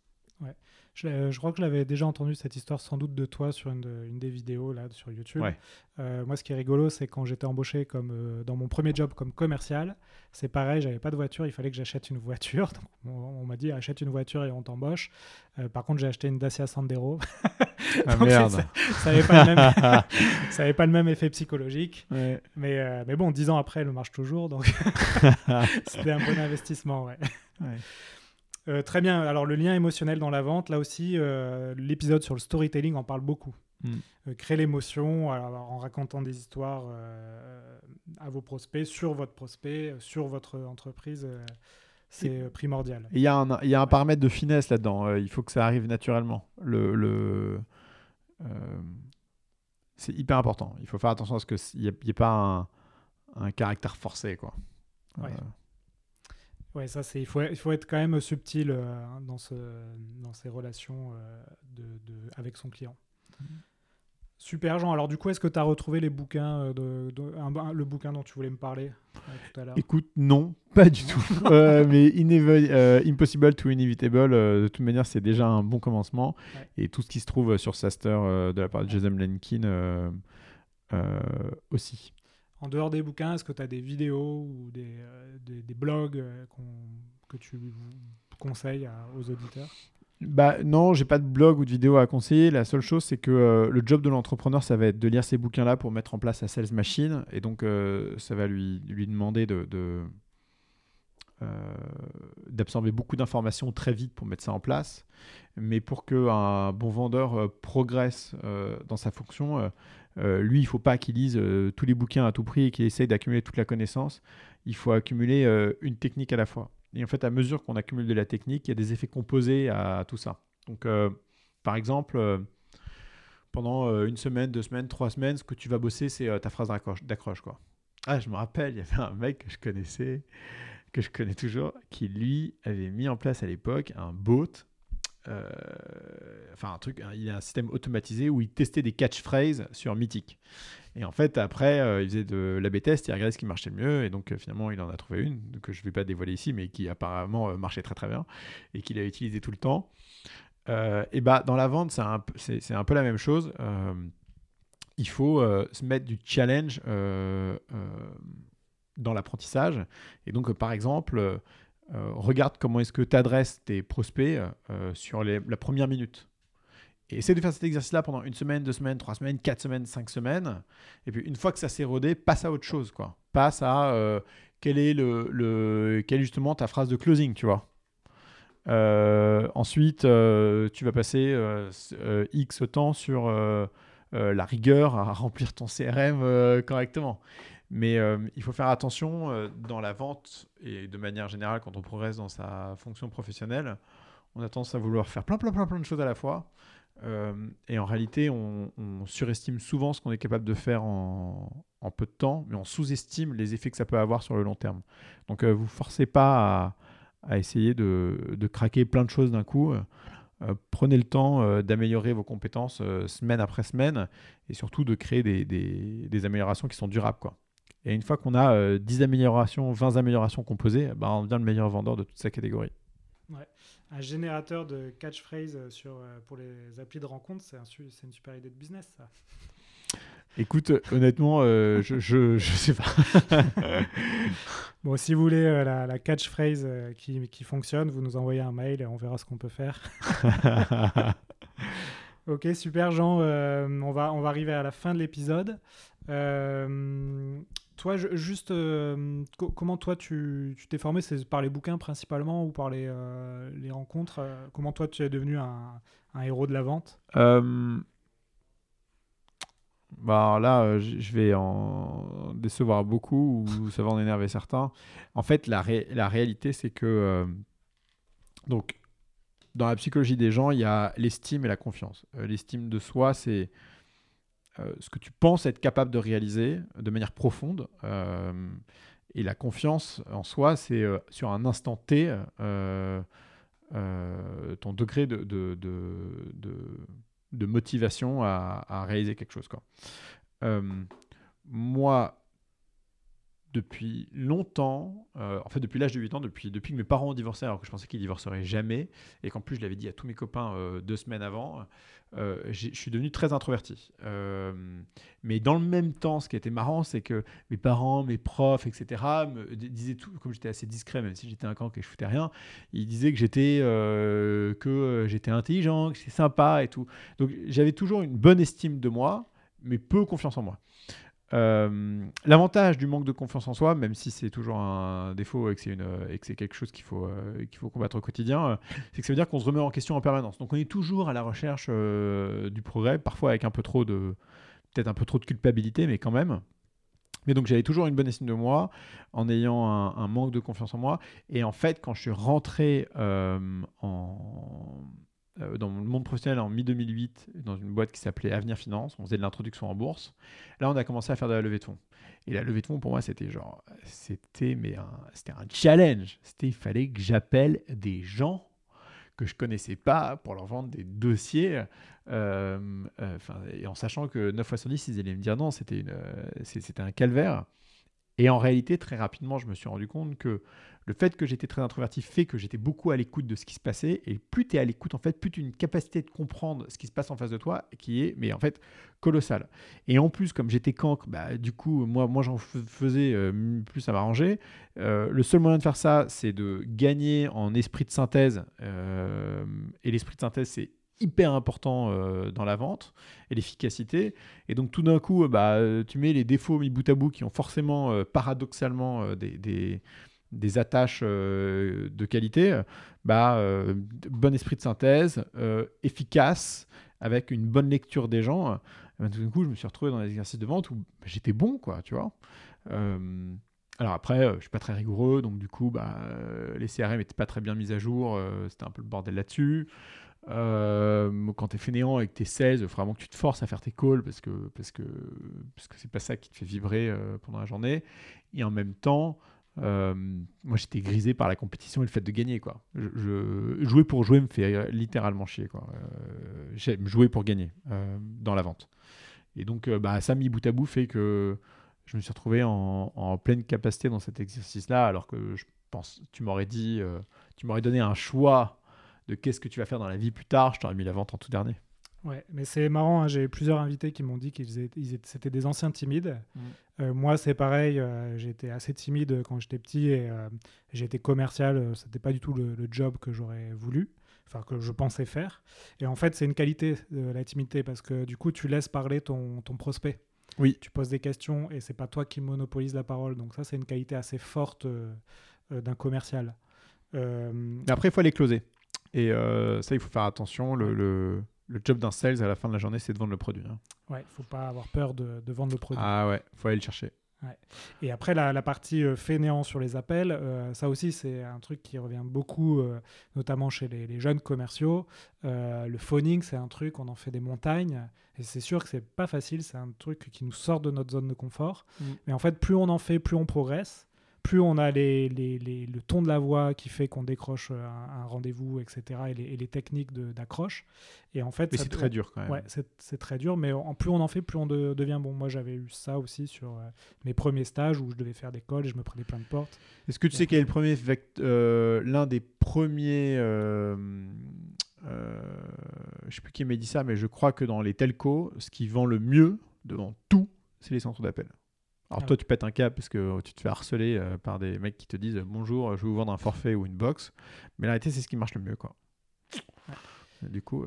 [SPEAKER 1] Je, crois que je l'avais déjà entendu cette histoire sans doute de toi sur une, une des vidéos là sur YouTube. moi, ce qui est rigolo, c'est quand j'étais embauché comme dans mon premier job comme commercial, c'est pareil, j'avais pas de voiture, il fallait que j'achète une voiture. on, m'a dit achète une voiture et on t'embauche. par contre, j'ai acheté une Dacia Sandero.
[SPEAKER 2] Ah merde.
[SPEAKER 1] Ça n'avait pas, pas, le même effet psychologique. Mais, euh, mais bon, dix ans après, elle marche toujours. Donc c'était un bon investissement. Ouais. Euh, très bien. Alors, le lien émotionnel dans la vente, là aussi, euh, l'épisode sur le storytelling en parle beaucoup. Hmm. créer l'émotion en racontant des histoires à vos prospects, sur votre prospect, sur votre entreprise c'est primordial.
[SPEAKER 2] Il y, a un, y a un paramètre de finesse là-dedans. il faut que ça arrive naturellement. Le, le, euh, c'est hyper important. Il faut faire attention à ce qu'il n'y ait, pas un caractère forcé, quoi.
[SPEAKER 1] Ouais. Ouais, ça c'est il faut, il faut être quand même subtil dans, ce, dans ces relations de, de, avec son client. Mmh. Super Jean. Alors du coup, est-ce que tu as retrouvé les bouquins, euh, de, le bouquin dont tu voulais me parler euh, tout à l'heure?
[SPEAKER 2] Écoute, non, pas du tout. Euh, mais Impossible to Inevitable, de toute manière, c'est déjà un bon commencement. Et tout ce qui se trouve sur Saster de la part de Jason Lenkin aussi.
[SPEAKER 1] En dehors des bouquins, est-ce que tu as des vidéos ou des, des, blogs que tu conseilles aux auditeurs?
[SPEAKER 2] Bah non, j'ai pas de blog ou de vidéo à conseiller. La seule chose, c'est que euh, le job de l'entrepreneur, ça va être de lire ces bouquins-là pour mettre en place sa sales machine. Et donc, euh, ça va lui, lui demander de, euh, d'absorber beaucoup d'informations très vite pour mettre ça en place. Mais pour qu'un bon vendeur progresse dans sa fonction, lui, il ne faut pas qu'il lise tous les bouquins à tout prix et qu'il essaye d'accumuler toute la connaissance. Il faut accumuler une technique à la fois. Et en fait, à mesure qu'on accumule de la technique, il y a des effets composés à, tout ça. Donc, euh, par exemple, euh, pendant euh, une semaine, deux semaines, trois semaines, ce que tu vas bosser, c'est ta phrase d'accroche. Ah, je me rappelle, il y avait un mec que je connaissais, que je connais toujours, qui lui avait mis en place à l'époque un bot enfin un truc, il y a un système automatisé où il testait des catchphrases sur Mythic. Et en fait, après, euh, il faisait de l'AB test, il regardait ce qui marchait le mieux, et donc euh, finalement, il en a trouvé une que je ne vais pas dévoiler ici, mais qui apparemment euh, marchait très très bien, et qu'il a utilisé tout le temps. et bah, dans la vente, c'est, un peu la même chose. il faut se mettre du challenge dans l'apprentissage. Et donc, par exemple, regarde comment est-ce que tu adresses tes prospects sur la première minute. Et de faire cet exercice-là pendant une semaine, deux semaines, trois semaines, quatre semaines, cinq semaines. Et puis une fois que ça s'est rodé, passe à autre chose. Quoi. Passe à euh, quelle, est est justement ta phrase de closing, tu vois. Euh, ensuite, euh, tu vas passer X temps sur la rigueur à remplir ton CRM correctement. Mais il faut faire attention dans la vente et de manière générale quand on progresse dans sa fonction professionnelle. On a tendance à vouloir faire plein, plein, plein, plein de choses à la fois. Euh, et en réalité, on, surestime souvent ce qu'on est capable de faire en, peu de temps, mais on sous-estime les effets que ça peut avoir sur le long terme. Donc, euh, vous forcez pas à, essayer de, craquer plein de choses d'un coup. Euh, prenez le temps d'améliorer vos compétences semaine après semaine et surtout de créer des, améliorations qui sont durables. Quoi. Et une fois qu'on a 10 améliorations, 20 améliorations composées, bah, on devient le meilleur vendeur de toute sa catégorie.
[SPEAKER 1] Ouais un générateur de catchphrase euh, sur, euh, pour les applis de rencontre, c'est un, une super idée de business, ça.
[SPEAKER 2] Écoute, honnêtement, euh, je, je, je, sais pas.
[SPEAKER 1] bon, si vous voulez la, catchphrase qui, qui, fonctionne, vous nous envoyez un mail et on verra ce qu'on peut faire. ok, super Jean. on, va, on va arriver à la fin de l'épisode. Toi, juste, euh, comment toi tu t'es formé? C'est par les bouquins principalement ou par les, euh, les rencontres? Euh, Comment toi tu es devenu un, un héros de la vente?
[SPEAKER 2] Bah là, je vais en décevoir beaucoup ou ça va en énerver certains. En fait, la, la réalité, c'est que donc dans la psychologie des gens, il y a l'estime et la confiance. l'estime de soi, c'est euh, ce que tu penses être capable de réaliser de manière profonde. Euh, et la confiance en soi, c'est euh, sur un instant T, ton degré de, motivation à, à, réaliser quelque chose. Moi, depuis longtemps, en fait depuis l'âge de 8 ans, depuis, que mes parents ont divorcé, alors que je pensais qu'ils divorceraient jamais, et qu'en plus je l'avais dit à tous mes copains deux semaines avant, euh, je suis devenu très introverti. Euh, mais dans le même temps, ce qui était marrant, c'est que mes parents, mes profs, etc., me disaient tout, comme j'étais assez discret, même si j'étais un camp et que je foutais rien, ils disaient que j'étais euh, que j'étais intelligent, que j'étais sympa et tout. Donc j'avais toujours une bonne estime de moi, mais peu confiance en moi. Euh, l'avantage du manque de confiance en soi, même si c'est toujours un défaut et que c'est, que quelque chose qu'il faut, euh, faut combattre au quotidien, euh, c'est que ça veut dire qu'on se remet en question en permanence. Donc on est toujours à la recherche du progrès, parfois avec un peu trop de, peut-être un peu trop de culpabilité, mais quand même. Mais donc j'avais toujours une bonne estime de moi en ayant un, manque de confiance en moi. Et en fait, quand je suis rentré en, dans le monde professionnel en mi-2008 dans une boîte qui s'appelait Avenir Finance. On faisait de l'introduction en bourse. Là, on a commencé à faire de la levée de fonds. Et la levée de fonds, pour moi, c'était genre, c'était mais c'était un challenge. C'était, il fallait que j'appelle des gens que je connaissais pas pour leur vendre des dossiers. Euh, euh, en sachant que 9 fois sur 10, ils allaient me dire non, c'était, une, euh, c'était un calvaire. Et en réalité, très rapidement, je me suis rendu compte que le fait que j'étais très introverti fait que j'étais beaucoup à l'écoute de ce qui se passait. Et plus tu es à l'écoute, en fait, plus tu as une capacité de comprendre ce qui se passe en face de toi qui est, mais en fait, colossale. Et en plus, comme j'étais cancre, bah, du coup, moi, moi j'en faisais, euh, plus ça m'arrangeait. Euh, le seul moyen de faire ça, c'est de gagner en esprit de synthèse. Euh, et l'esprit de synthèse, c'est hyper important euh, dans la vente et l'efficacité. Et donc tout d'un coup, bah, tu mets les défauts mis bout à bout qui ont forcément, euh, paradoxalement, euh, des, des, attaches de qualité. Bah, bon esprit de synthèse, efficace, avec une bonne lecture des gens. Et tout d'un coup, je me suis retrouvé dans des exercices de vente où j'étais bon, quoi, tu vois. alors après, je suis pas très rigoureux, donc du coup, bah, les CRM n'étaient pas très bien mis à jour, c'était un peu le bordel là-dessus. Euh, quand tu es fainéant et que tu es 16, il faut vraiment que tu te forces à faire tes calls parce que parce que parce que c'est pas ça qui te fait vibrer euh, pendant la journée. Et en même temps, euh, moi j'étais grisé par la compétition et le fait de gagner quoi. Je, jouer pour jouer me fait littéralement chier quoi. J'aime jouer pour gagner dans la vente. Et donc bah, ça mis bout à bout fait que je me suis retrouvé en, en pleine capacité dans cet exercice-là alors que je pense tu m'aurais dit tu m'aurais donné un choix de qu'est-ce que tu vas faire dans la vie plus tard, je t'aurais mis la vente en tout dernier.
[SPEAKER 1] Ouais, mais c'est marrant, hein, j'ai plusieurs invités qui m'ont dit qu'ils étaient, des anciens timides. Mm. Euh, moi, c'est pareil, euh, j'étais assez timide quand j'étais petit et euh, j'étais commercial, c'était pas du tout le, job que j'aurais voulu, enfin que je pensais faire. Et en fait, c'est une qualité de la timidité parce que du coup, tu laisses parler ton, ton prospect.
[SPEAKER 2] Oui.
[SPEAKER 1] Tu poses des questions et c'est pas toi qui monopolise la parole. Donc ça, c'est une qualité assez forte d'un commercial.
[SPEAKER 2] après, il faut aller closer. Et euh, ça, il faut faire attention. Le, le, le job d'un sales à la fin de la journée, c'est de vendre le produit. Hein.
[SPEAKER 1] Ouais, il faut pas avoir peur de, de, vendre le produit.
[SPEAKER 2] Ah ouais, faut aller le chercher.
[SPEAKER 1] Ouais. Et après, la, la partie euh, fainéant sur les appels, euh, ça aussi, c'est un truc qui revient beaucoup, notamment chez les, les, jeunes commerciaux. le phoning, c'est un truc, on en fait des montagnes. Et c'est sûr que c'est pas facile, c'est un truc qui nous sort de notre zone de confort. Mm. Mais en fait, plus on en fait, plus on progresse plus on a les, les, le ton de la voix qui fait qu'on décroche euh, un, rendez-vous, etc., et les, techniques d'accroche. Et en fait,
[SPEAKER 2] mais c'est très dur quand même.
[SPEAKER 1] Ouais, c'est très dur, mais en plus on en fait, plus on devient bon. Moi, j'avais eu ça aussi sur euh, mes premiers stages où je devais faire des calls et je me prenais plein de portes.
[SPEAKER 2] Est-ce que tu sais quel est le premier, euh, l'un des premiers, euh, je sais plus qui m'a dit ça, mais je crois que dans les telcos, ce qui vend le mieux devant tout, c'est les centres d'appel. Alors ah toi, tu pètes un câble parce que tu te fais harceler euh, par des mecs qui te disent bonjour, je vais vous vendre un forfait ou une box. Mais la réalité, c'est ce qui marche le mieux. Quoi. Du coup,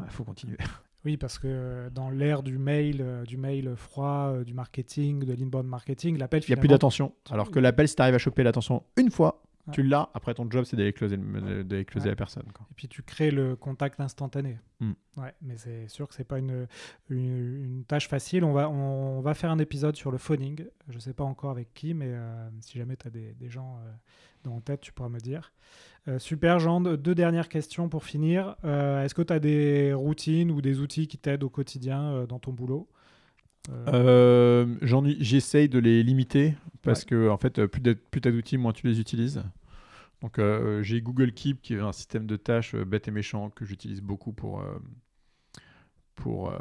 [SPEAKER 2] il faut continuer.
[SPEAKER 1] Oui, parce que euh, dans l'ère du mail, euh, du mail froid, du marketing, de l'inbound marketing, l'appel
[SPEAKER 2] Il n'y a plus d'attention. Alors que l'appel, si tu arrives à choper l'attention une fois, tu l'as. Après, ton job, c'est d'aller closer, la personne.
[SPEAKER 1] Et puis, tu crées le contact instantané. Hmm. Ouais, mais c'est sûr que c'est pas une, une, tâche facile. On va, on, va faire un épisode sur le phoning. Je sais pas encore avec qui, mais euh, si jamais tu as des, des gens euh, dans la tête, tu pourras me dire. Euh, super, Jean. Deux dernières questions pour finir. Est-ce que tu as des routines ou des outils qui t'aident au quotidien dans ton boulot?
[SPEAKER 2] J'essaye de les limiter parce que en fait, plus tu as d'outils, moins tu les utilises. Donc euh, j'ai Google Keep qui est un système de tâches euh, bête et méchant que j'utilise beaucoup pour, euh, pour,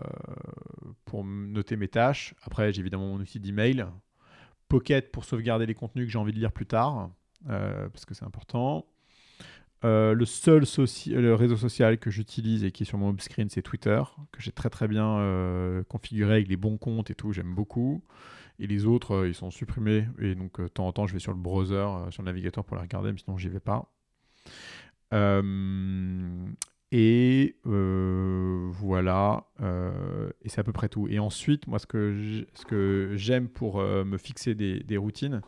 [SPEAKER 2] pour noter mes tâches. Après j'ai évidemment mon outil d'email. Pocket pour sauvegarder les contenus que j'ai envie de lire plus tard, parce que c'est important. le seul le réseau social que j'utilise et qui est sur mon home screen, c'est Twitter, que j'ai très très bien configuré avec les bons comptes et tout, j'aime beaucoup. Et les autres, euh, ils sont supprimés. Et donc, euh, de temps en temps, je vais sur le browser, euh, sur le navigateur pour les regarder, mais sinon, j'y vais pas. et voilà. et c'est à peu près tout. Et ensuite, moi, ce que j'aime pour me fixer des, des routines,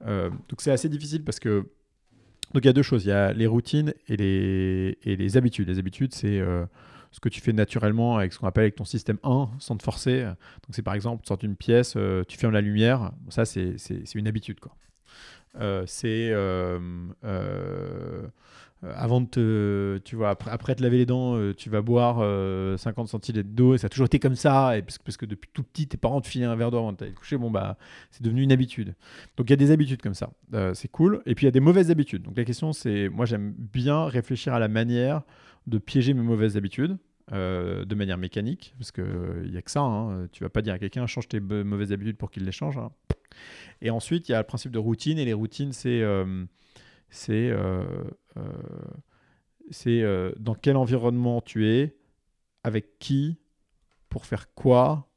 [SPEAKER 2] donc c'est assez difficile parce que. Donc, il y a deux choses. Il y a les routines et les, et les habitudes. Les habitudes, c'est ce que tu fais naturellement avec ce qu'on appelle avec ton système 1 sans te forcer. Donc c'est par exemple, tu sors d'une pièce, euh, tu fermes la lumière, ça c'est une habitude. Quoi. c'est avant de te, tu vois, après, te laver les dents, tu vas boire 50 centilitres d'eau, et ça a toujours été comme ça, et parce, que depuis tout petit, tes parents te filaient un verre d'eau avant de te coucher, bon bah, c'est devenu une habitude. Donc il y a des habitudes comme ça, c'est cool. Et puis il y a des mauvaises habitudes. Donc la question, c'est, moi j'aime bien réfléchir à la manière de piéger mes mauvaises habitudes. Euh, de manière mécanique, parce qu'il il n'y a que ça. Hein. Tu vas pas dire à quelqu'un change tes mauvaises habitudes pour qu'il les change. Hein. Et ensuite, il y a le principe de routine, et les routines, c'est euh, c'est euh, c'est dans quel environnement tu es, avec qui, pour faire quoi,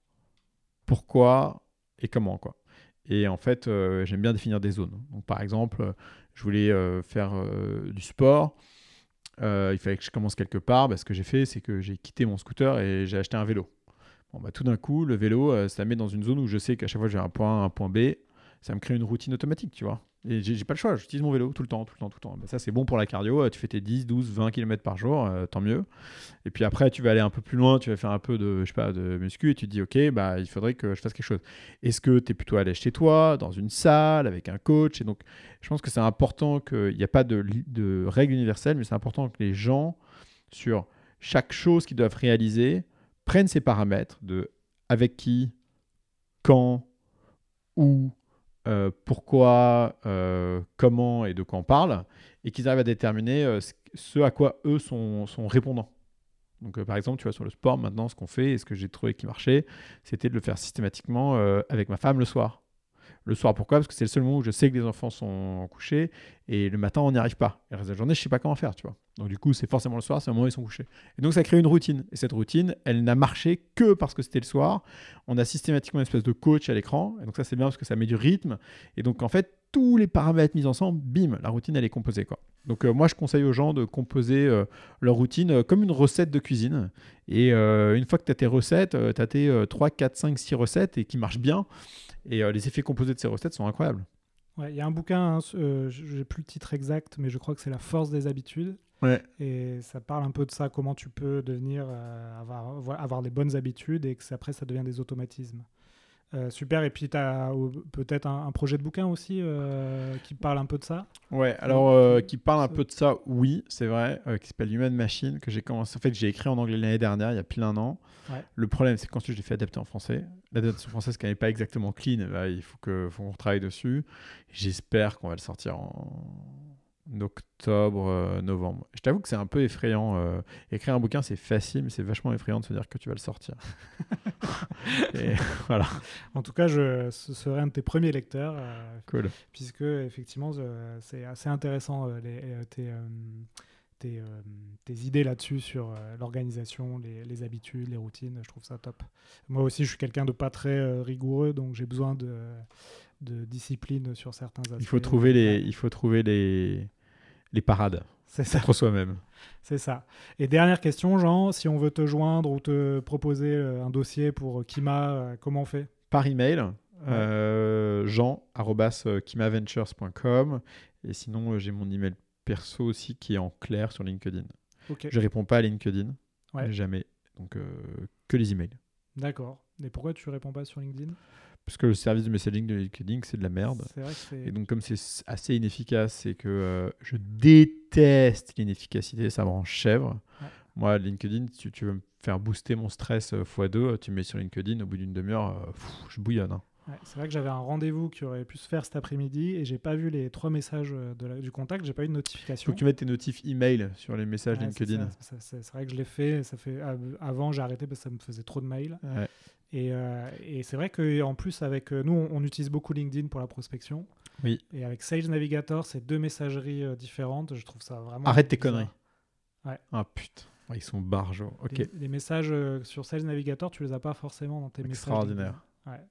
[SPEAKER 2] pourquoi et comment. Quoi. Et en fait, j'aime bien définir des zones. Par exemple, je voulais faire du sport. Euh, il fallait que je commence quelque part. Bah, ce que j'ai fait, c'est que j'ai quitté mon scooter et j'ai acheté un vélo. Bah, tout d'un coup, le vélo, euh, ça met dans une zone où je sais qu'à chaque fois que j'ai un point A, un point B, ça me crée une routine automatique, tu vois. Et j'ai pas le choix, j'utilise mon vélo tout le temps, tout le temps, tout le temps. Bah, ça, c'est bon pour la cardio. Euh, tu fais tes 10, 12, 20 km par jour, euh, tant mieux. Et puis après, tu vas aller un peu plus loin, tu vas faire un peu de, je sais pas, de muscu et tu te dis, OK, bah, il faudrait que je fasse quelque chose. Est-ce que tu es plutôt à l'aise chez toi, dans une salle, avec un coach? Et donc, je pense que c'est important qu'il n'y a pas de, de règle universelle, mais c'est important que les gens, sur chaque chose qu'ils doivent réaliser, prennent ces paramètres de avec qui, quand, où, euh, pourquoi, euh, comment et de quoi on parle, et qu'ils arrivent à déterminer euh, ce à quoi eux sont, sont répondants. Donc, par exemple, tu vois, sur le sport, maintenant, ce qu'on fait et ce que j'ai trouvé qui marchait, c'était de le faire systématiquement avec ma femme le soir. Le soir, pourquoi? Parce que c'est le seul moment où je sais que les enfants sont couchés et le matin, on n'y arrive pas. Et le reste de la journée, je ne sais pas comment faire, tu vois. Donc, du coup, c'est forcément le soir, c'est le moment où ils sont couchés. Et donc, ça crée une routine. Et cette routine, elle n'a marché que parce que c'était le soir. On a systématiquement une espèce de coach à l'écran. Et donc, ça, c'est bien parce que ça met du rythme. Et donc, en fait, tous les paramètres mis ensemble, bim, la routine, elle est composée, quoi. Donc, euh, moi, je conseille aux gens de composer euh, leur routine euh, comme une recette de cuisine. Et une fois que tu as tes recettes, tu as tes 3, 4, 5, 6 recettes et qui marchent bien et euh, les effets composés de ces recettes sont incroyables.
[SPEAKER 1] Il y a un bouquin, hein, euh, je n'ai plus le titre exact, mais je crois que c'est La force des habitudes.
[SPEAKER 2] Ouais.
[SPEAKER 1] Et ça parle un peu de ça, comment tu peux devenir, euh, avoir, avoir des bonnes habitudes et que après ça devient des automatismes. Euh, super, et puis tu as peut-être un, projet de bouquin aussi euh, qui parle un peu de ça?
[SPEAKER 2] Ouais, alors euh, qui parle un peu de ça, oui, c'est vrai, qui s'appelle Human Machine, que j'ai commencé, en fait, j'ai écrit en anglais l'année dernière, il y a pile un an. Le problème, c'est que quand je l'ai fait adapter en français, l'adaptation française, qui n'est pas exactement clean, bah, il faut qu'on travaille dessus. J'espère qu'on va le sortir en, octobre, euh, novembre. Je t'avoue que c'est un peu effrayant. Euh, écrire un bouquin, c'est facile, mais c'est vachement effrayant de se dire que tu vas le sortir. Et voilà.
[SPEAKER 1] En tout cas, je, ce serait un de tes premiers lecteurs.
[SPEAKER 2] Euh, cool.
[SPEAKER 1] Puisque, effectivement, c'est assez intéressant les, tes, tes, tes, idées là-dessus sur l'organisation, les, les, habitudes, les routines. Je trouve ça top. Moi aussi, je suis quelqu'un de pas très rigoureux, donc j'ai besoin de de discipline sur certains aspects.
[SPEAKER 2] Il faut trouver les, il faut trouver les, les parades. C'est ça. Contre soi-même.
[SPEAKER 1] C'est ça. Et dernière question, Jean, si on veut te joindre ou te proposer euh, un dossier pour Kima, euh, comment on fait?
[SPEAKER 2] Par email, euh, jean.kimaventures.com. Et sinon, j'ai mon email perso aussi qui est en clair sur LinkedIn. Je Je réponds pas à LinkedIn. Jamais. Donc, que les emails.
[SPEAKER 1] D'accord. Et pourquoi tu réponds pas sur LinkedIn?
[SPEAKER 2] Parce que le service de messaging de LinkedIn, c'est de la merde.
[SPEAKER 1] Vrai
[SPEAKER 2] et donc, comme c'est assez inefficace, c'est que euh, je déteste l'inefficacité, ça me rend chèvre. Moi, LinkedIn, si tu veux me faire booster mon stress euh, x2, tu me mets sur LinkedIn, au bout d'une demi-heure, euh, je bouillonne. Hein.
[SPEAKER 1] c'est vrai que j'avais un rendez-vous qui aurait pu se faire cet après-midi et j'ai pas vu les trois messages de du contact, j'ai pas eu de notification.
[SPEAKER 2] Faut que tu mettes tes notifs email sur les messages LinkedIn.
[SPEAKER 1] C'est vrai que je l'ai fait. Ça fait avant j'ai arrêté parce que ça me faisait trop de mails. Euh, et, c'est vrai qu'en plus, avec euh, nous, on, utilise beaucoup LinkedIn pour la prospection.
[SPEAKER 2] Oui.
[SPEAKER 1] Et avec Sales Navigator, c'est deux messageries euh, différentes. Je trouve ça vraiment.
[SPEAKER 2] Arrête tes conneries.
[SPEAKER 1] Ouais.
[SPEAKER 2] Ah putain. Ils sont barjots. Ok.
[SPEAKER 1] Les, messages sur Sales Navigator, tu les as pas forcément dans tes
[SPEAKER 2] messages. Extraordinaire.
[SPEAKER 1] Ouais.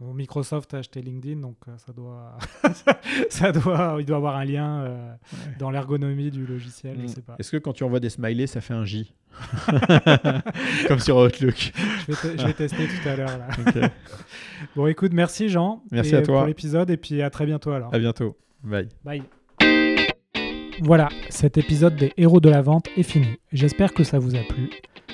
[SPEAKER 1] Microsoft a acheté LinkedIn, donc euh, ça doit, ça doit, il doit avoir un lien euh, dans l'ergonomie du logiciel. Mm. sais pas.
[SPEAKER 2] Est-ce que quand tu envoies des smileys, ça fait un J Comme sur Outlook.
[SPEAKER 1] je, vais tester tout à l'heure. bon, écoute, merci Jean.
[SPEAKER 2] Merci à toi
[SPEAKER 1] pour l'épisode et puis à très bientôt alors.
[SPEAKER 2] À bientôt. Bye.
[SPEAKER 1] Bye. Voilà, cet épisode des héros de la vente est fini. J'espère que ça vous a plu.